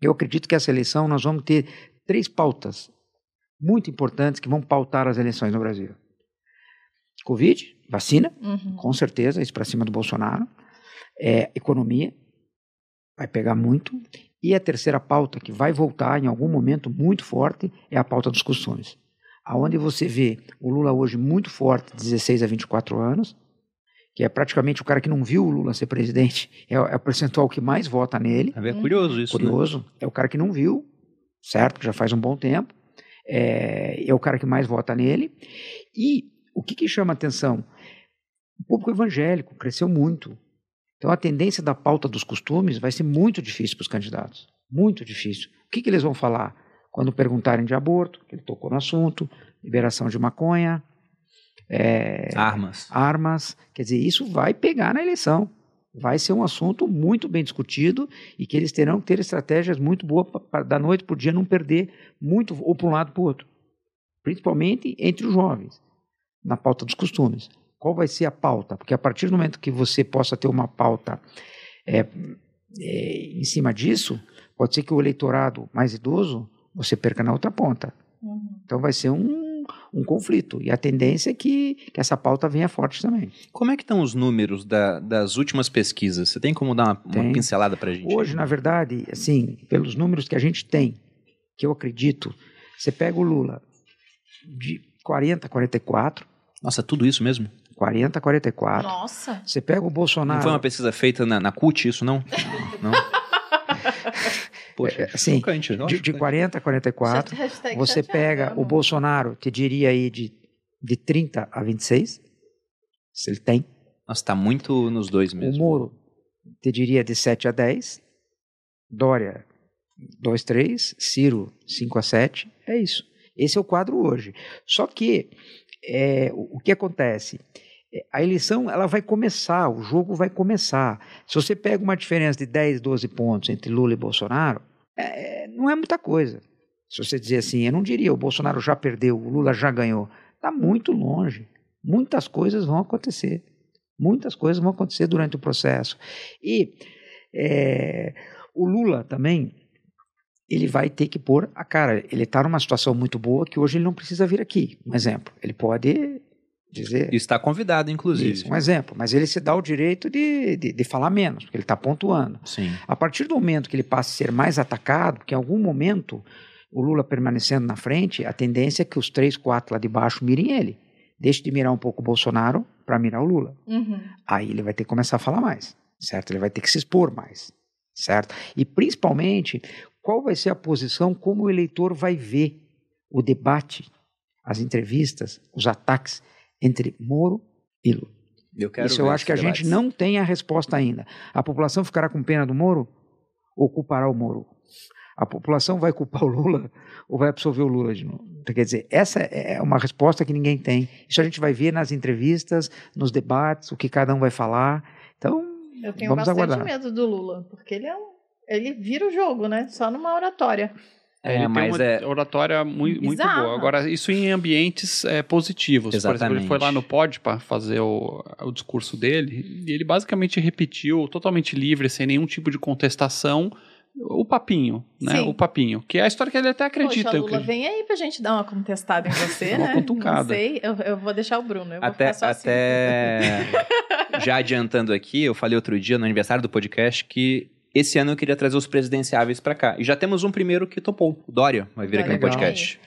eu acredito que essa eleição nós vamos ter três pautas muito importantes que vão pautar as eleições no Brasil. Covid, vacina, Uhum. com certeza, isso para cima do Bolsonaro. É, economia, vai pegar muito. E a terceira pauta, que vai voltar em algum momento muito forte, é a pauta dos costumes. Aonde você vê o Lula hoje muito forte, 16 a 24 anos, que é praticamente o cara que não viu o Lula ser presidente, é, o- é o percentual que mais vota nele. É curioso isso, né? Curioso, é o cara que não viu, certo? Que já faz um bom tempo. É, é o cara que mais vota nele. E o que, que chama atenção? O público evangélico cresceu muito. Então a tendência da pauta dos costumes vai ser muito difícil para os candidatos. Muito difícil. O que, que eles vão falar? Quando perguntarem de aborto, que ele tocou no assunto, liberação de maconha, é, Armas. armas. Quer dizer, isso vai pegar na eleição. Vai ser um assunto muito bem discutido e que eles terão que ter estratégias muito boas para da noite para o dia não perder muito ou para um lado para o outro. Principalmente entre os jovens, na pauta dos costumes. Qual vai ser a pauta? Porque a partir do momento que você possa ter uma pauta é, é, em cima disso, pode ser que o eleitorado mais idoso você perca na outra ponta. Uhum. Então vai ser um, um conflito. E a tendência é que, que essa pauta venha forte também. Como é que estão os números da- das últimas pesquisas? Você tem como dar uma, uma pincelada pra gente? Hoje, na verdade, assim, pelos números que a gente tem, que eu acredito, você pega o Lula de 40 a 44, Nossa, tudo isso mesmo? 40 a 44. Nossa. Você pega o Bolsonaro. Não foi uma pesquisa feita na, na CUT, isso não? Não? Poxa, É, assim, chocante, eu de, de que- 40 a 44. Hashtag Você chateada, pega o amor. Bolsonaro, te diria aí de, de 30 a 26, se ele tem. Nossa, tá muito nos dois O mesmo. Moro, te diria de 7 a 10. Dória, 2, 3. Ciro, 5 a 7. É isso. Esse é o quadro hoje. Só que é, o, o que acontece? A eleição ela vai começar, o jogo vai começar. Se você pega uma diferença de 10, 12 pontos entre Lula e Bolsonaro, é, não é muita coisa. Se você dizer assim, eu não diria o Bolsonaro já perdeu, o Lula já ganhou. Está muito longe. Muitas coisas vão acontecer. Muitas coisas vão acontecer durante o processo. E é, o Lula também, ele vai ter que pôr a cara. Ele está numa situação muito boa que hoje ele não precisa vir aqui. Um exemplo. Ele pode dizer. Está convidado, inclusive. Isso, um exemplo. Mas ele se dá o direito de, de, de falar menos, porque ele está pontuando. Sim. A partir do momento que ele passa a ser mais atacado, porque em algum momento o Lula permanecendo na frente, a tendência é que os três, quatro lá de baixo mirem ele. Deixe de mirar um pouco o Bolsonaro para mirar o Lula. Uhum. Aí ele vai ter que começar a falar mais, certo? Ele vai ter que se expor mais, certo? E principalmente, qual vai ser a posição, como o eleitor vai ver o debate, as entrevistas, os ataques entre Moro e Lula. Eu quero Isso eu acho que a gente não tem a resposta ainda. A população ficará com pena do Moro ou culpará o Moro? A população vai culpar o Lula ou vai absolver o Lula de novo? Então, quer dizer, essa é uma resposta que ninguém tem. Isso a gente vai ver nas entrevistas, nos debates, o que cada um vai falar. Então, Eu tenho Vamos bastante aguardar. medo do Lula, porque ele é um. Ele vira o jogo, né? Só numa oratória. É, ele mas tem uma é- oratória muito, muito boa. Agora, isso em ambientes é, positivos. Por exemplo, Exatamente. ele foi lá no Pod para fazer o, o discurso dele e ele basicamente repetiu, totalmente livre, sem nenhum tipo de contestação, o papinho, né? Sim. O papinho. Que é a história que ele até acredita. Poxa, eu Lula, acredito. vem aí pra gente dar uma contestada em você, Uma né? cutucada. Não sei, eu, eu vou deixar o Bruno. Eu vou Até, ficar só assim. até já adiantando aqui, eu falei outro dia no aniversário do podcast que esse ano eu queria trazer os presidenciáveis pra cá. E já temos um primeiro que topou, o Dória, vai vir aqui no Dória, podcast.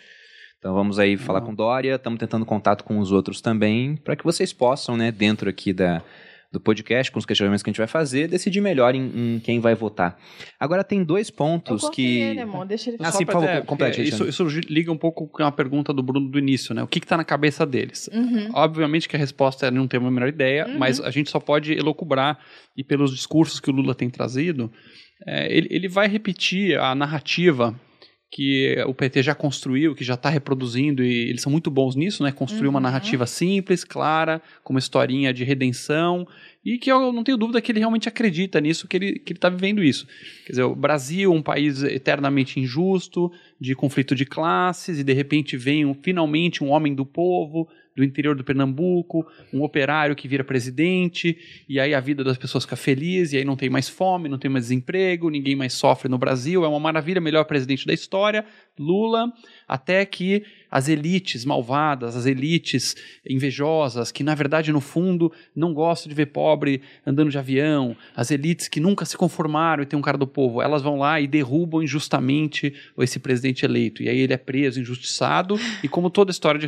Então vamos aí falar Legal. com o Dória, estamos tentando contato com os outros também, para que vocês possam, né, dentro aqui da, do podcast, com os questionamentos que a gente vai fazer, decidir melhor em, em quem vai votar. Agora tem dois Eu pontos cortei que... ele, amor, deixa ele Ah, Só sim, pra por favor, complete, porque isso, isso liga um pouco com a pergunta do Bruno do início, né? O que está na cabeça deles? Uhum. Obviamente que a resposta é não ter uma menor ideia, Uhum. mas a gente só pode elocubrar, e pelos discursos que o Lula tem trazido, é, ele, ele vai repetir a narrativa que o PT já construiu, que já está reproduzindo, e eles são muito bons nisso, né? Construir uma Uhum. narrativa simples, clara, com uma historinha de redenção, e que eu não tenho dúvida que ele realmente acredita nisso, que ele que está vivendo isso. Quer dizer, o Brasil, um país eternamente injusto, de conflito de classes, e de repente vem um- finalmente um homem do povo, do interior do Pernambuco, um operário que vira presidente, e aí a vida das pessoas fica feliz, e aí não tem mais fome, não tem mais desemprego, ninguém mais sofre no Brasil, é uma maravilha, melhor presidente da história, Lula, até que as elites malvadas, as elites invejosas, que na verdade no fundo não gostam de ver pobre andando de avião, as elites que nunca se conformaram e tem um cara do povo, elas vão lá e derrubam injustamente esse presidente eleito. E aí ele é preso, injustiçado, e como toda história de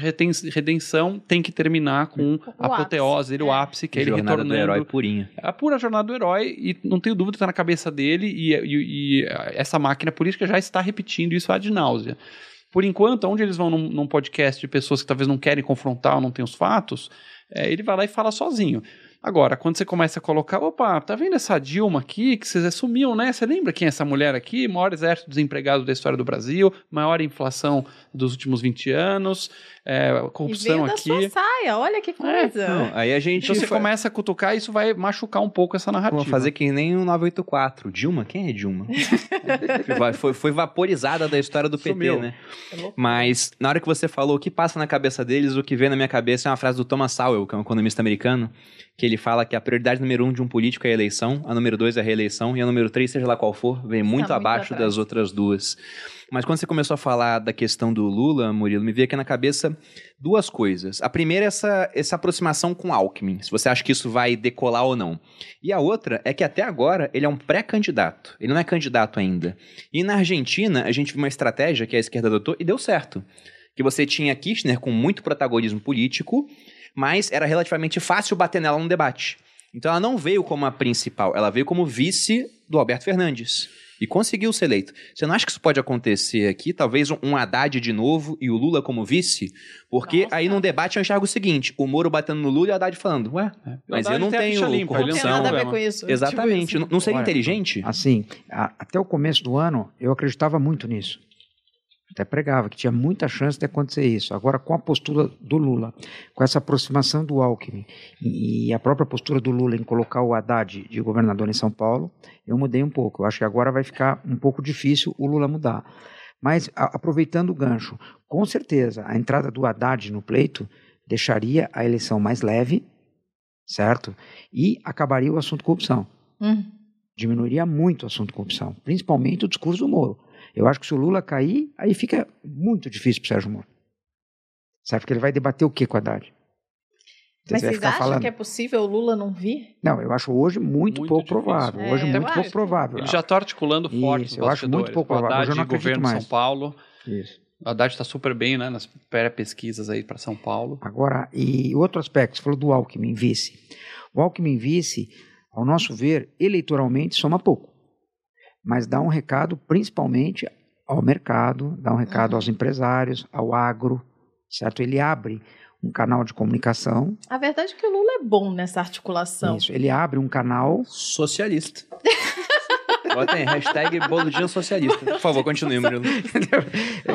redenção tem que terminar com a apoteose dele, o ápice, que é ele Jornada do retornando herói purinha. é a pura jornada do herói e não tenho dúvida que está na cabeça dele e, e- e essa máquina política já está repetindo isso ad náusea. Por enquanto, onde eles vão num, num podcast de pessoas que talvez não querem confrontar ou não têm os fatos, é, ele vai lá e fala sozinho. Agora, quando você começa a colocar, opa, tá vendo essa Dilma aqui, que vocês assumiam, né? Você lembra quem é essa mulher aqui? Maior exército desempregado da história do Brasil, maior inflação dos últimos 20 anos, é, corrupção e veio aqui. Da sua saia, olha que coisa. Não, aí a gente Então você fa- começa a cutucar, isso vai machucar um pouco essa narrativa. Vamos fazer que nem o 984. Dilma? Quem é Dilma? Foi, foi vaporizada da história do PT, Sumiu. né? É. Mas na hora que você falou o que passa na cabeça deles, o que vem na minha cabeça é uma frase do Thomas Sowell, que é um economista americano, que ele fala que a prioridade número um de um político é a eleição, a número dois é a reeleição, e a número três, seja lá qual for, vem muito muito abaixo das outras duas. Mas quando você começou a falar da questão do Lula, Murilo, me veio aqui na cabeça duas coisas. A primeira é essa, essa aproximação com Alckmin, se você acha que isso vai decolar ou não. E a outra é que até agora ele é um pré-candidato, ele não é candidato ainda. E na Argentina, a gente viu uma estratégia que a esquerda adotou e deu certo. Que você tinha Kirchner com muito protagonismo político, mas era relativamente fácil bater nela no debate. Então ela não veio como a principal, ela veio como vice do Alberto Fernandes. E conseguiu ser eleito. Você não acha que isso pode acontecer aqui? Talvez um, Haddad de novo e o Lula como vice? Porque Nossa. aí num debate eu enxergo o seguinte: o Moro batendo no Lula e o Haddad falando, ué, mas eu não tenho limpa, ele não tem corrupção. nada a ver com isso. Exatamente. Tipo não, isso. não seria Olha, inteligente? Assim, a- até o começo do ano, eu acreditava muito nisso. Até pregava que tinha muita chance de acontecer isso. Agora, com a postura do Lula, com essa aproximação do Alckmin e, a própria postura do Lula em colocar o Haddad de governador em São Paulo, eu mudei um pouco. Eu acho que agora vai ficar um pouco difícil o Lula mudar. Mas, a- aproveitando o gancho, com certeza, a entrada do Haddad no pleito deixaria a eleição mais leve, certo? E acabaria o assunto corrupção Hum. diminuiria muito o assunto corrupção, principalmente o discurso do Moro. Eu acho que se o Lula cair, aí fica muito difícil para o Sérgio Moro. Sabe, porque ele vai debater o que com a Haddad? Mas vocês acham falando- que é possível o Lula não vir? Não, eu acho hoje muito, Muito pouco difícil. provável. É, Hoje muito acho. pouco provável. Ele já está articulando forte Isso, eu acho muito pouco provável. Haddad Hoje eu não de governo acredito de mais. São Paulo. Isso. O Haddad está super bem, né? Nas pré-pesquisas aí para São Paulo. Agora, e outro aspecto, você falou do Alckmin vice. O Alckmin vice, ao nosso ver, eleitoralmente soma pouco. Mas dá um recado principalmente ao mercado, dá um recado Uhum. aos empresários, ao agro, certo? Ele abre um canal de comunicação, A verdade é que o Lula é bom nessa articulação. isso, ele abre um canal, Socialista. Bota aí, hashtag boludinho socialista. Por favor, continue, Murilo.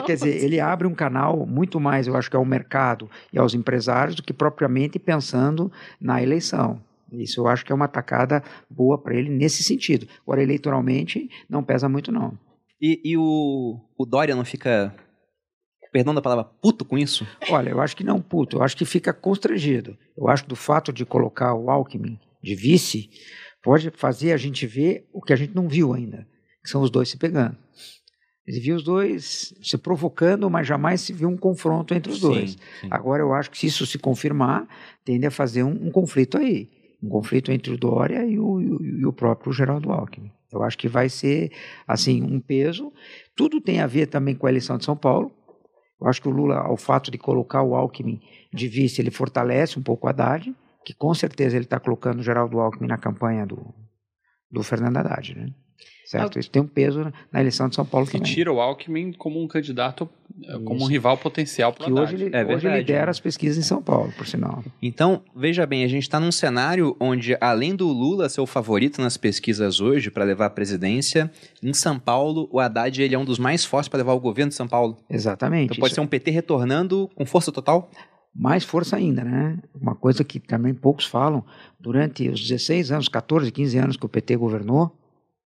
quer dizer, ele abre um canal muito mais, eu acho que ao mercado e aos empresários do que propriamente pensando na eleição. Isso eu acho que é uma tacada boa para ele nesse sentido. Agora, eleitoralmente, não pesa muito, não. E, e o, o Dória não fica, perdão da palavra, puto com isso? Olha, eu acho que não, puto, eu acho que fica constrangido. Eu acho que do fato de colocar o Alckmin de vice, pode fazer a gente ver o que a gente não viu ainda, que são os dois se pegando. Ele viu os dois se provocando, mas jamais se viu um confronto entre os dois. sim. Agora, eu acho que se isso se confirmar, tende a fazer um, um conflito aí. Um conflito entre o Dória e o, e o- próprio Geraldo Alckmin. Eu acho que vai ser, assim, um peso. Tudo tem a ver também com a eleição de São Paulo. Eu acho que o Lula, ao fato de colocar o Alckmin de vice, ele fortalece um pouco o Haddad, que com certeza ele está colocando o Geraldo Alckmin na campanha do, do Fernando Haddad, né? Certo? Isso tem um peso na eleição de São Paulo Que também. tira o Alckmin como um candidato, eh, como um Isso. rival potencial para o hoje, Haddad. ele, É hoje verdade, lidera né? as pesquisas em São Paulo, por sinal. Então, veja bem, a gente está num cenário onde, além do Lula ser o favorito nas pesquisas hoje para levar a presidência, em São Paulo, o Haddad ele é um dos mais fortes para levar o governo de São Paulo. Exatamente. Então pode Isso- ser um PT retornando com força total? mais força ainda, né? Uma coisa que também poucos falam, durante os 16 anos, 14, 15 anos que o PT governou,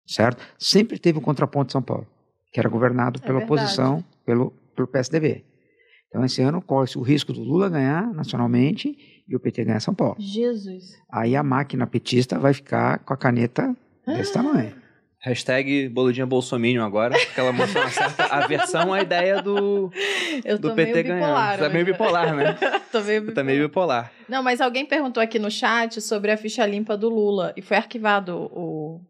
certo? Sempre teve o contraponto de São Paulo, que era governado É pela verdade. oposição, pelo, pelo PSDB. Então, esse ano corre-se o risco do Lula ganhar nacionalmente e o PT ganhar São Paulo. Jesus. Aí a máquina petista vai ficar com a caneta desse tamanho. Hashtag boludinha bolsominion agora, porque ela mostra uma certa aversão à ideia do, Eu do PT ganhando. bipolar. Você tá meio bipolar, né? tô meio bipolar. tá meio bipolar. Não, mas alguém perguntou aqui no chat sobre a ficha limpa do Lula e foi arquivado o,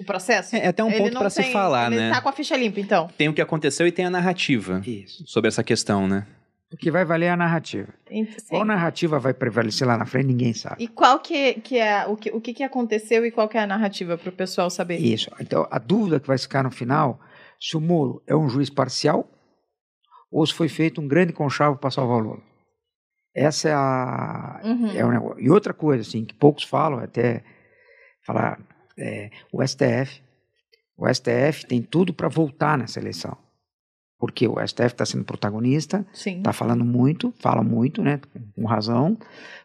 o processo? É, é até um Ele ponto para se falar, ele né? tá com a ficha limpa, então. Tem o que aconteceu e tem a narrativa Isso. sobre essa questão, né? O que vai valer é a narrativa. Sim. Qual narrativa vai prevalecer lá na frente, ninguém sabe. E qual que, que é o que, o que, que aconteceu e qual que é a narrativa para o pessoal saber? Isso. Então, a dúvida que vai ficar no final, se o Moro é um juiz parcial ou se foi feito um grande conchavo para salvar o Lula. Essa é a. Uhum. É um negócio. E outra coisa, assim, que poucos falam, até falar, é, o STF. O STF tem tudo para voltar nessa eleição. Porque o STF está sendo protagonista, está falando muito, fala muito, né, com razão,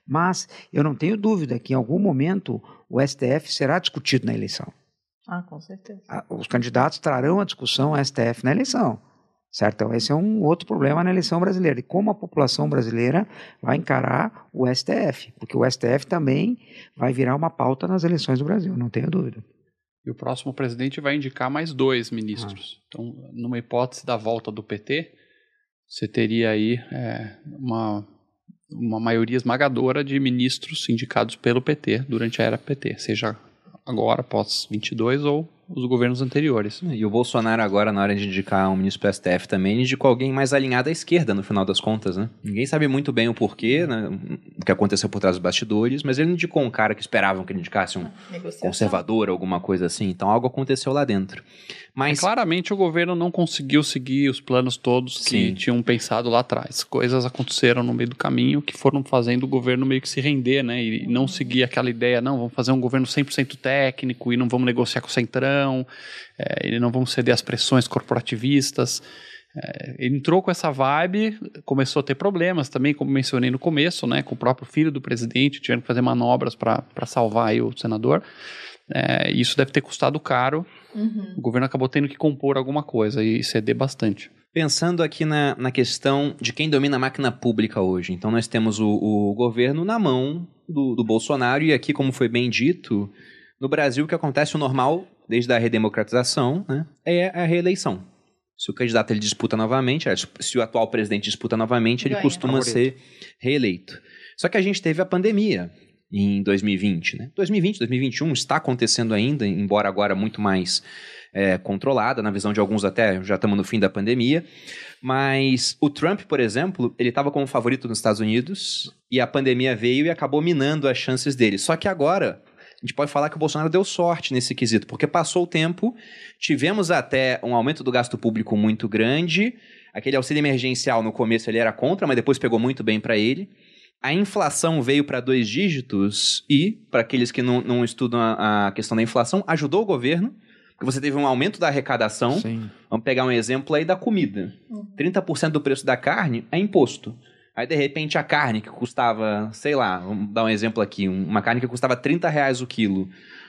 mas eu não tenho dúvida que em algum momento o STF será discutido na eleição. Ah, com certeza. Os candidatos trarão a discussão STF na eleição, certo? Então esse é um outro problema na eleição brasileira. E como a população brasileira vai encarar o STF, porque o STF também vai virar uma pauta nas eleições do Brasil, não tenho dúvida. E o próximo presidente vai indicar mais dois ministros. Então, numa hipótese da volta do PT, você teria aí é, uma, uma maioria esmagadora de ministros indicados pelo PT durante a era PT, seja agora, após 22, ou os governos anteriores. E o Bolsonaro agora, na hora de indicar um ministro pro STF também, indicou alguém mais alinhado à esquerda, no final das contas, né? Ninguém sabe muito bem o porquê, né, o que aconteceu por trás dos bastidores, mas ele indicou um cara que esperavam que ele indicasse um Negociação. conservador, alguma coisa assim. Então algo aconteceu lá dentro. Mas É, claramente o governo não conseguiu seguir os planos todos que Sim. tinham pensado lá atrás. Coisas aconteceram no meio do caminho que foram fazendo o governo meio que se render, né? E não seguir aquela ideia, não, vamos fazer um governo 100% técnico e não vamos negociar com o Centrão, é, e não vamos ceder às pressões corporativistas. É, ele entrou com essa vibe, começou a ter problemas também, como mencionei no começo, né? Com o próprio filho do presidente, tiveram que fazer manobras para salvar aí o senador. É, isso deve ter custado caro Uhum. o governo acabou tendo que compor alguma coisa e ceder bastante. Pensando aqui na, na questão de quem domina a máquina pública hoje. Então, nós temos o, o governo na mão do, do Bolsonaro, e aqui, como foi bem dito, no Brasil, o que acontece o normal, desde a redemocratização, né, é a reeleição. Se o candidato ele disputa novamente, aliás, se o atual presidente disputa novamente, ele Ganha. costuma Favorito. ser reeleito. Só que a gente teve a pandemia em 2020, né? 2020, 2021 está acontecendo ainda, embora agora muito mais é, controlada, na visão de alguns até já estamos no fim da pandemia. Mas o Trump, por exemplo, ele estava como favorito nos Estados Unidos e a pandemia veio e acabou minando as chances dele. Só que agora gente pode falar que o Bolsonaro deu sorte nesse quesito, porque passou o tempo, tivemos até um aumento do gasto público muito grande. Aquele auxílio emergencial no começo ele era contra, mas depois pegou muito bem para ele. A inflação veio para dois dígitos e, para aqueles que não, não estudam a, a questão da inflação, ajudou o governo, porque você teve um aumento da arrecadação. Sim. Vamos pegar um exemplo aí da comida. 30% do preço da carne é imposto. Aí, de repente, a carne que custava, sei lá, vamos dar um exemplo aqui, um- uma carne que custava 30 reais o quilo,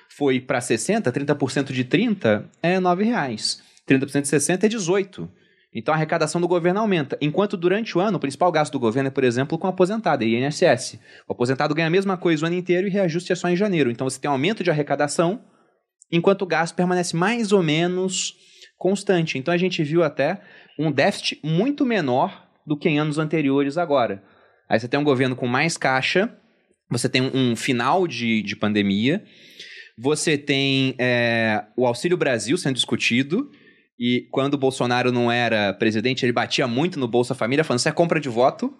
foi para 60, 30% de 30 é 9 reais. 30% de 60 é 18. Então a arrecadação do governo aumenta. Enquanto durante o ano, o principal gasto do governo é, por exemplo, com aposentado, é INSS. O aposentado ganha a mesma coisa o ano inteiro e reajuste é só em janeiro. Então você tem um aumento de arrecadação, enquanto o gasto permanece mais ou menos constante. Então a gente viu até um déficit muito menor do que em anos anteriores agora. Aí você tem um governo com mais caixa, você tem um, final de, de pandemia, você tem é, o Auxílio Brasil sendo discutido, e quando o Bolsonaro não era presidente, ele batia muito no Bolsa Família, falando isso é compra de voto,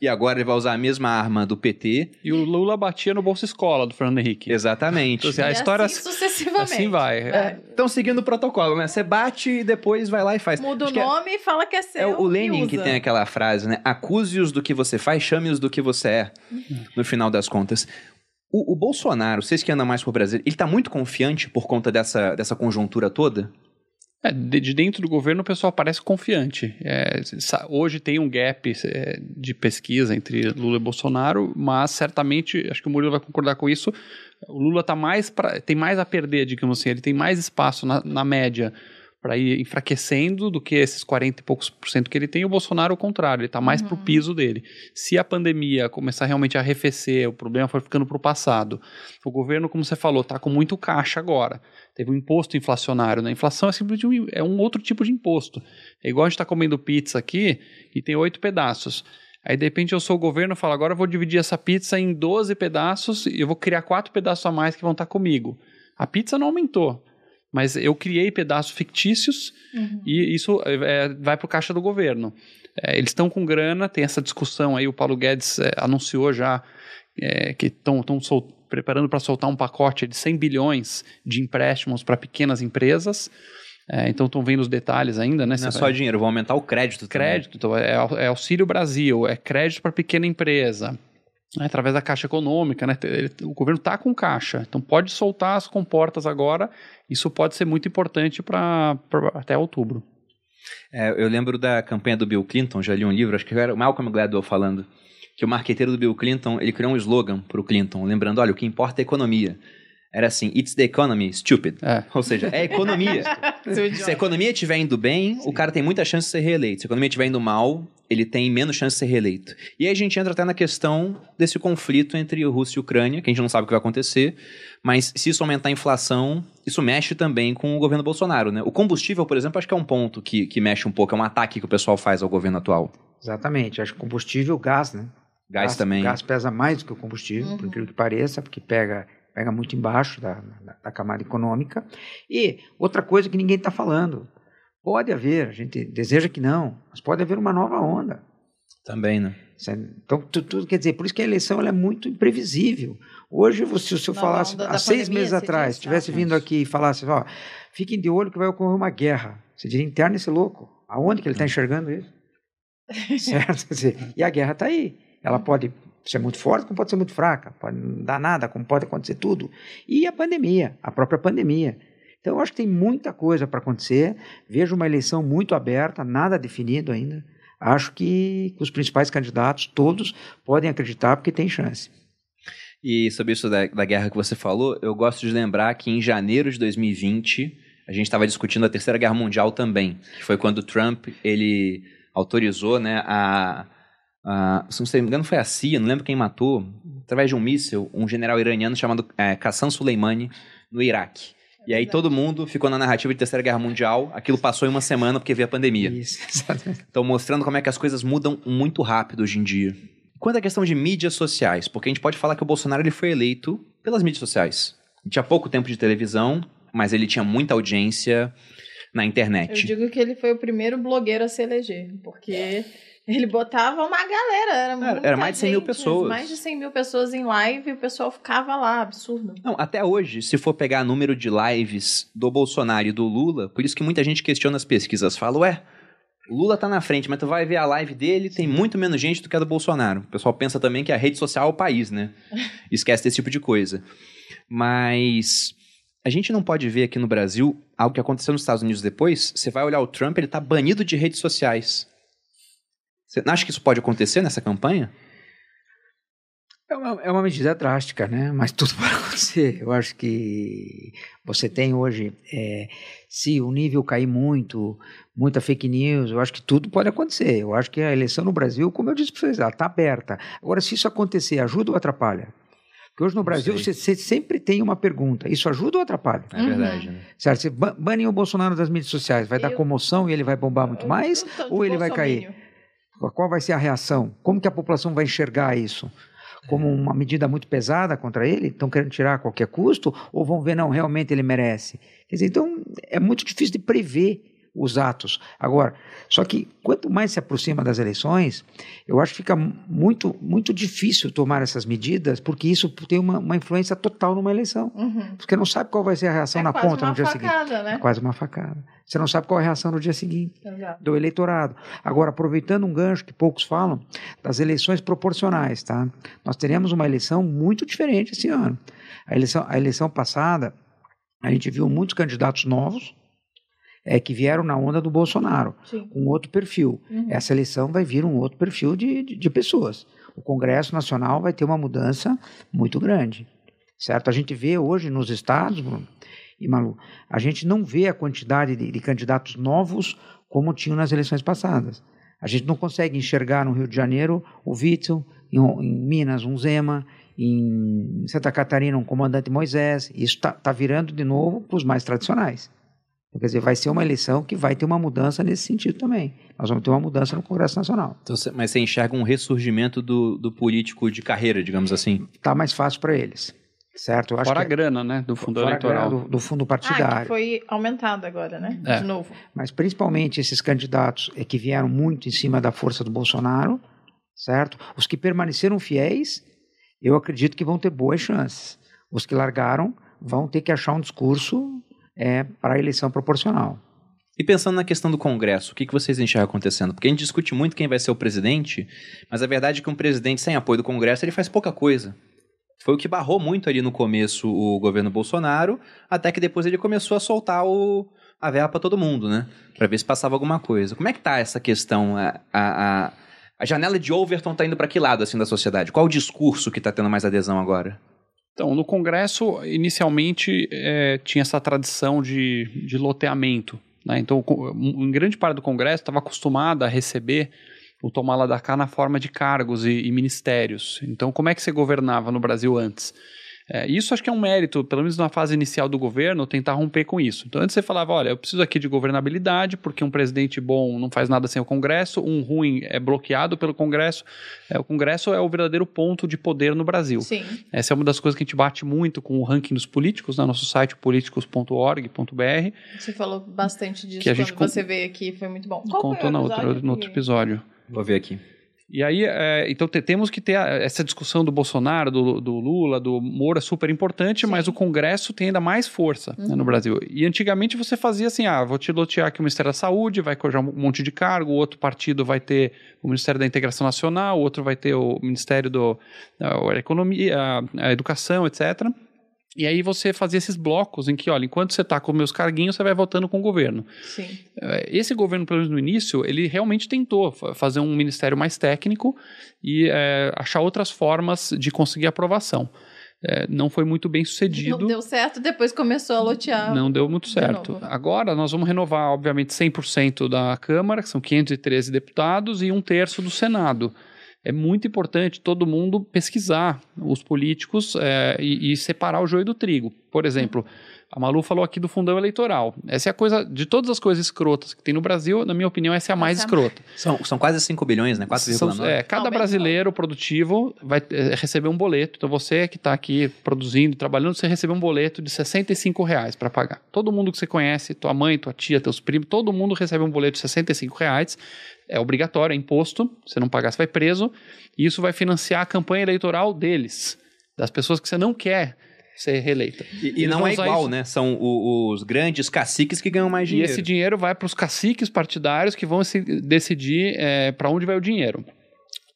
e agora ele vai usar a mesma arma do PT. E o Lula batia no Bolsa Escola do Fernando Henrique. Exatamente. Então, assim, a E história assim sucessivamente. assim vai. É. Estão seguindo o protocolo, né? Você bate e depois vai lá e faz. Muda o Acho que é- nome e fala que é seu. É o Lenin que tem aquela frase, né? Acuse-os do que você faz, chame-os do que você é. No final das contas. O, o Bolsonaro, vocês que andam mais por Brasil, ele tá muito confiante por conta dessa, dessa conjuntura toda? É, de, de dentro do governo o pessoal parece confiante. É, hoje tem um gap é, de pesquisa entre Lula e Bolsonaro, mas certamente, acho que o Murilo vai concordar com isso, o Lula tá mais pra, tem mais a perder, digamos assim, ele tem mais espaço na, na média para ir enfraquecendo do que esses 40 e poucos por cento que ele tem, o Bolsonaro ao contrário, ele tá mais pro piso dele. Se a pandemia começar realmente a arrefecer, o problema for ficando pro passado, o governo, como você falou, tá com muito caixa agora. Teve um imposto inflacionário, né? Inflação é simplesmente um, é um outro tipo de imposto. É igual a gente está comendo pizza aqui e tem oito pedaços. Aí, de repente, eu sou o governo e falo, agora eu vou dividir essa pizza em 12 pedaços e eu vou criar quatro pedaços a mais que vão estar comigo. A pizza não aumentou, mas eu criei pedaços fictícios Uhum. e isso é, vai para o caixa do governo. É, eles estão com grana, tem essa discussão aí, o Paulo Guedes é, anunciou já é, que estão preparando para soltar um pacote de 100 bilhões de empréstimos para pequenas empresas. É, então estão vendo os detalhes ainda, né? Não é só vai- dinheiro, vão aumentar o crédito. também. crédito, então é, é Auxílio Brasil, é crédito para pequena empresa. Né, através da Caixa Econômica, né? Ele- o governo está com caixa, então pode soltar as comportas agora. Isso pode ser muito importante para até outubro. É, eu lembro da campanha do Bill Clinton, já li um livro, acho que era o Malcolm Gladwell falando, que o marqueteiro do Bill Clinton, ele criou um slogan para o Clinton, lembrando, olha, o que importa é a economia. Era assim, it's the economy, stupid. É. Ou seja, é a economia. Se a economia estiver indo bem, o cara tem muita chance de ser reeleito. Se a economia estiver indo mal, ele tem menos chance de ser reeleito. E aí a gente entra até na questão desse conflito entre Rússia e Ucrânia, que a gente não sabe o que vai acontecer, mas se isso aumentar a inflação, isso mexe também com o governo Bolsonaro, né? O combustível, por exemplo, acho que é um ponto que, que mexe um pouco, é um ataque que o pessoal faz ao governo atual. Exatamente. Acho que combustível, gás, né? Gás, também. Gás pesa mais do que o combustível, por Uhum. incrível que pareça, porque pega, pega muito embaixo da, da, da camada econômica. E outra coisa que ninguém está falando. Pode haver, a gente deseja que não, mas pode haver uma nova onda. Também, né? Então, tu- tudo quer dizer, por isso que a eleição ela é muito imprevisível. Hoje, se eu Nova falasse, há seis pandemia, meses atrás, diz, tivesse ah, vindo aqui e falasse, ó, fiquem de olho que vai ocorrer uma guerra. Você diria, interna esse louco. Aonde que ele está enxergando isso? certo? E a guerra está aí. Ela pode ser muito forte, como pode ser muito fraca. Pode não dar nada, como pode acontecer tudo. E a pandemia, a própria pandemia. Então, eu acho que tem muita coisa para acontecer. Vejo uma eleição muito aberta, nada definido ainda. Acho que os principais candidatos, todos, podem acreditar porque tem chance. E sobre isso da, da guerra que você falou, eu gosto de lembrar que em janeiro de 2020 a gente estava discutindo a Terceira Guerra Mundial também, que foi quando Trump ele autorizou, né, a, a se não me engano foi a CIA, não lembro quem matou, através de um míssil, um general iraniano chamado é, Soleimani no Iraque. E aí todo mundo ficou na narrativa de Terceira Guerra Mundial, aquilo passou em uma semana porque veio a pandemia. Isso, exatamente. Então, mostrando como é que as coisas mudam muito rápido hoje em dia. Quanto à questão de mídias sociais, porque a gente pode falar que o Bolsonaro ele foi eleito pelas mídias sociais. Ele tinha pouco tempo de televisão, mas ele tinha muita audiência na Eu internet. digo que ele foi o primeiro blogueiro a se eleger, porque ele botava uma galera, era, era mais de 100 mil gente, pessoas. Mais de 100 mil pessoas em live e o pessoal ficava lá, absurdo. Não, até hoje, se for pegar número de lives do Bolsonaro e do Lula, por isso que muita gente questiona as pesquisas, fala, ué, o Lula tá na frente, mas tu vai ver a live dele, tem muito menos gente do que a do Bolsonaro. O pessoal pensa também que a rede social é o país, né? Esquece desse tipo de coisa. Mas a gente não pode ver aqui no Brasil algo que aconteceu nos Estados Unidos depois. Você vai olhar o Trump, ele tá banido de redes sociais. Você acha que isso pode acontecer nessa campanha? É uma, é uma medida drástica, né? Mas tudo pode acontecer. Eu acho que você tem hoje, é, se o nível cair muito, muita fake news, eu acho que tudo pode acontecer. Eu acho que a eleição no Brasil, como eu disse para vocês, ela está aberta. Agora, se isso acontecer, ajuda ou atrapalha? Porque hoje no Brasil você, você sempre tem uma pergunta: isso ajuda ou atrapalha? É Uhum. verdade, né? Certo? Ba- banem o Bolsonaro das mídias sociais, vai dar Eu- comoção e ele vai bombar muito mais? Eu ou ele vai cair? Qual vai ser a reação? Como que a população vai enxergar isso? Como uma medida muito pesada contra ele? Estão querendo tirar a qualquer custo? Ou vão ver, não, realmente ele merece? Quer dizer, então é muito difícil de prever os atos. Agora, só que quanto mais se aproxima das eleições, eu acho que fica muito, muito difícil tomar essas medidas, porque isso tem uma, uma influência total numa eleição. Uhum. Porque não sabe qual vai ser a reação É na ponta no dia seguinte. facada, É né? quase uma facada. Você não sabe qual é a reação no dia seguinte Exato. do eleitorado. Agora, aproveitando um gancho que poucos falam, das eleições proporcionais, tá? Nós teremos uma eleição muito diferente esse ano. A eleição, a eleição passada, a gente viu muitos candidatos novos é, que vieram na onda do Bolsonaro, Sim. com outro perfil. Uhum. Essa eleição vai vir um outro perfil de, de, de pessoas. O Congresso Nacional vai ter uma mudança muito grande, certo? A gente vê hoje nos estados, Bruno e Malu, a gente não vê a quantidade de, de candidatos novos como tinham nas eleições passadas. A gente não consegue enxergar no Rio de Janeiro o Witzel, em, em Minas um Zema, em Santa Catarina um comandante Moisés. Isso está tá virando de novo para os mais tradicionais. Quer dizer, vai ser uma eleição que vai ter uma mudança nesse sentido também. Nós vamos ter uma mudança no Congresso Nacional. Então, mas você enxerga um ressurgimento do, do político de carreira, digamos assim. Está mais fácil para eles, certo? Eu acho Fora a que grana, né? Do fundo fora a eleitoral. grana do, do fundo Ah, partidário. que foi aumentado agora, né? É. De novo. mas principalmente esses candidatos é que vieram muito em cima da força do Bolsonaro, certo? Os que permaneceram fiéis, eu acredito que vão ter boas chances. Os que largaram vão ter que achar um discurso é, para a eleição proporcional. E pensando na questão do Congresso, o que, que vocês enxergam acontecendo? Porque a gente discute muito quem vai ser o presidente, mas a verdade é que um presidente sem apoio do Congresso ele faz pouca coisa. Foi o que barrou muito ali no começo o governo Bolsonaro, até que depois ele começou a soltar o, a verba para todo mundo, né? Para ver se passava alguma coisa. Como é que tá essa questão? A, a, a janela de Overton tá indo para que lado assim da sociedade? Qual o discurso que tá tendo mais adesão agora? Então, no Congresso, inicialmente, é, tinha essa tradição de, de loteamento. Né? Então, em grande parte do Congresso estava acostumado a receber o tomar lá da cá na forma de cargos e, e ministérios. Então, como é que você governava no Brasil antes? É, isso acho que é um mérito, pelo menos na fase inicial do governo, tentar romper com isso. Então, antes você falava, olha, eu preciso aqui de governabilidade, porque um presidente bom não faz nada sem o Congresso, um ruim é bloqueado pelo Congresso. É, o Congresso é o verdadeiro ponto de poder no Brasil. Sim. Essa é uma das coisas que a gente bate muito com o ranking dos políticos, no né? nosso site políticos.org.br. Você falou bastante disso que a quando gente você veio aqui, foi muito bom. Qual contou no outro, no outro episódio. Vou ver aqui. E aí, é, então te, temos que ter a, essa discussão do Bolsonaro, do, do, Lula, do Moura, super importante, Sim. mas o Congresso tem ainda mais força uhum. né, no uhum. Brasil. E antigamente você fazia assim: ah, vou te lotear aqui o Ministério da Saúde, vai cojar um monte de cargo, o outro partido vai ter o Ministério da Integração Nacional, o outro vai ter o Ministério do, da Economia, a, a Educação, etc. E aí você fazia esses blocos em que, olha, enquanto você está com meus carguinhos, você vai votando com o governo. Sim. É, esse governo, pelo menos no início, ele realmente tentou fazer um ministério mais técnico e é, achar outras formas de conseguir aprovação. É, não foi muito bem sucedido. Não deu certo, depois começou a lotear. Não deu muito certo. Agora nós vamos renovar, obviamente, 100% da Câmara, que são 513 deputados, e um terço do Senado é muito importante todo mundo pesquisar os políticos é, e, e, separar o joio do trigo. Por exemplo, a Malu falou aqui do fundão eleitoral. Essa é a coisa, de todas as coisas escrotas que tem no Brasil, na minha opinião, essa é a mais essa escrota. São, são quase 5 bilhões, né? 4,9. É, cada brasileiro produtivo vai é, receber um boleto. Então você que está aqui produzindo, trabalhando, você recebe um boleto de 65 reais para pagar. Todo mundo que você conhece, tua mãe, tua tia, teus primos, todo mundo recebe um boleto de 65 reais é obrigatório, é imposto. Se não pagar, você vai preso. E isso vai financiar a campanha eleitoral deles, das pessoas que você não quer ser reeleita. E, e não é igual, isso. né? São o, os grandes caciques que ganham mais dinheiro. E esse dinheiro vai para os caciques partidários que vão se decidir é, para onde vai o dinheiro.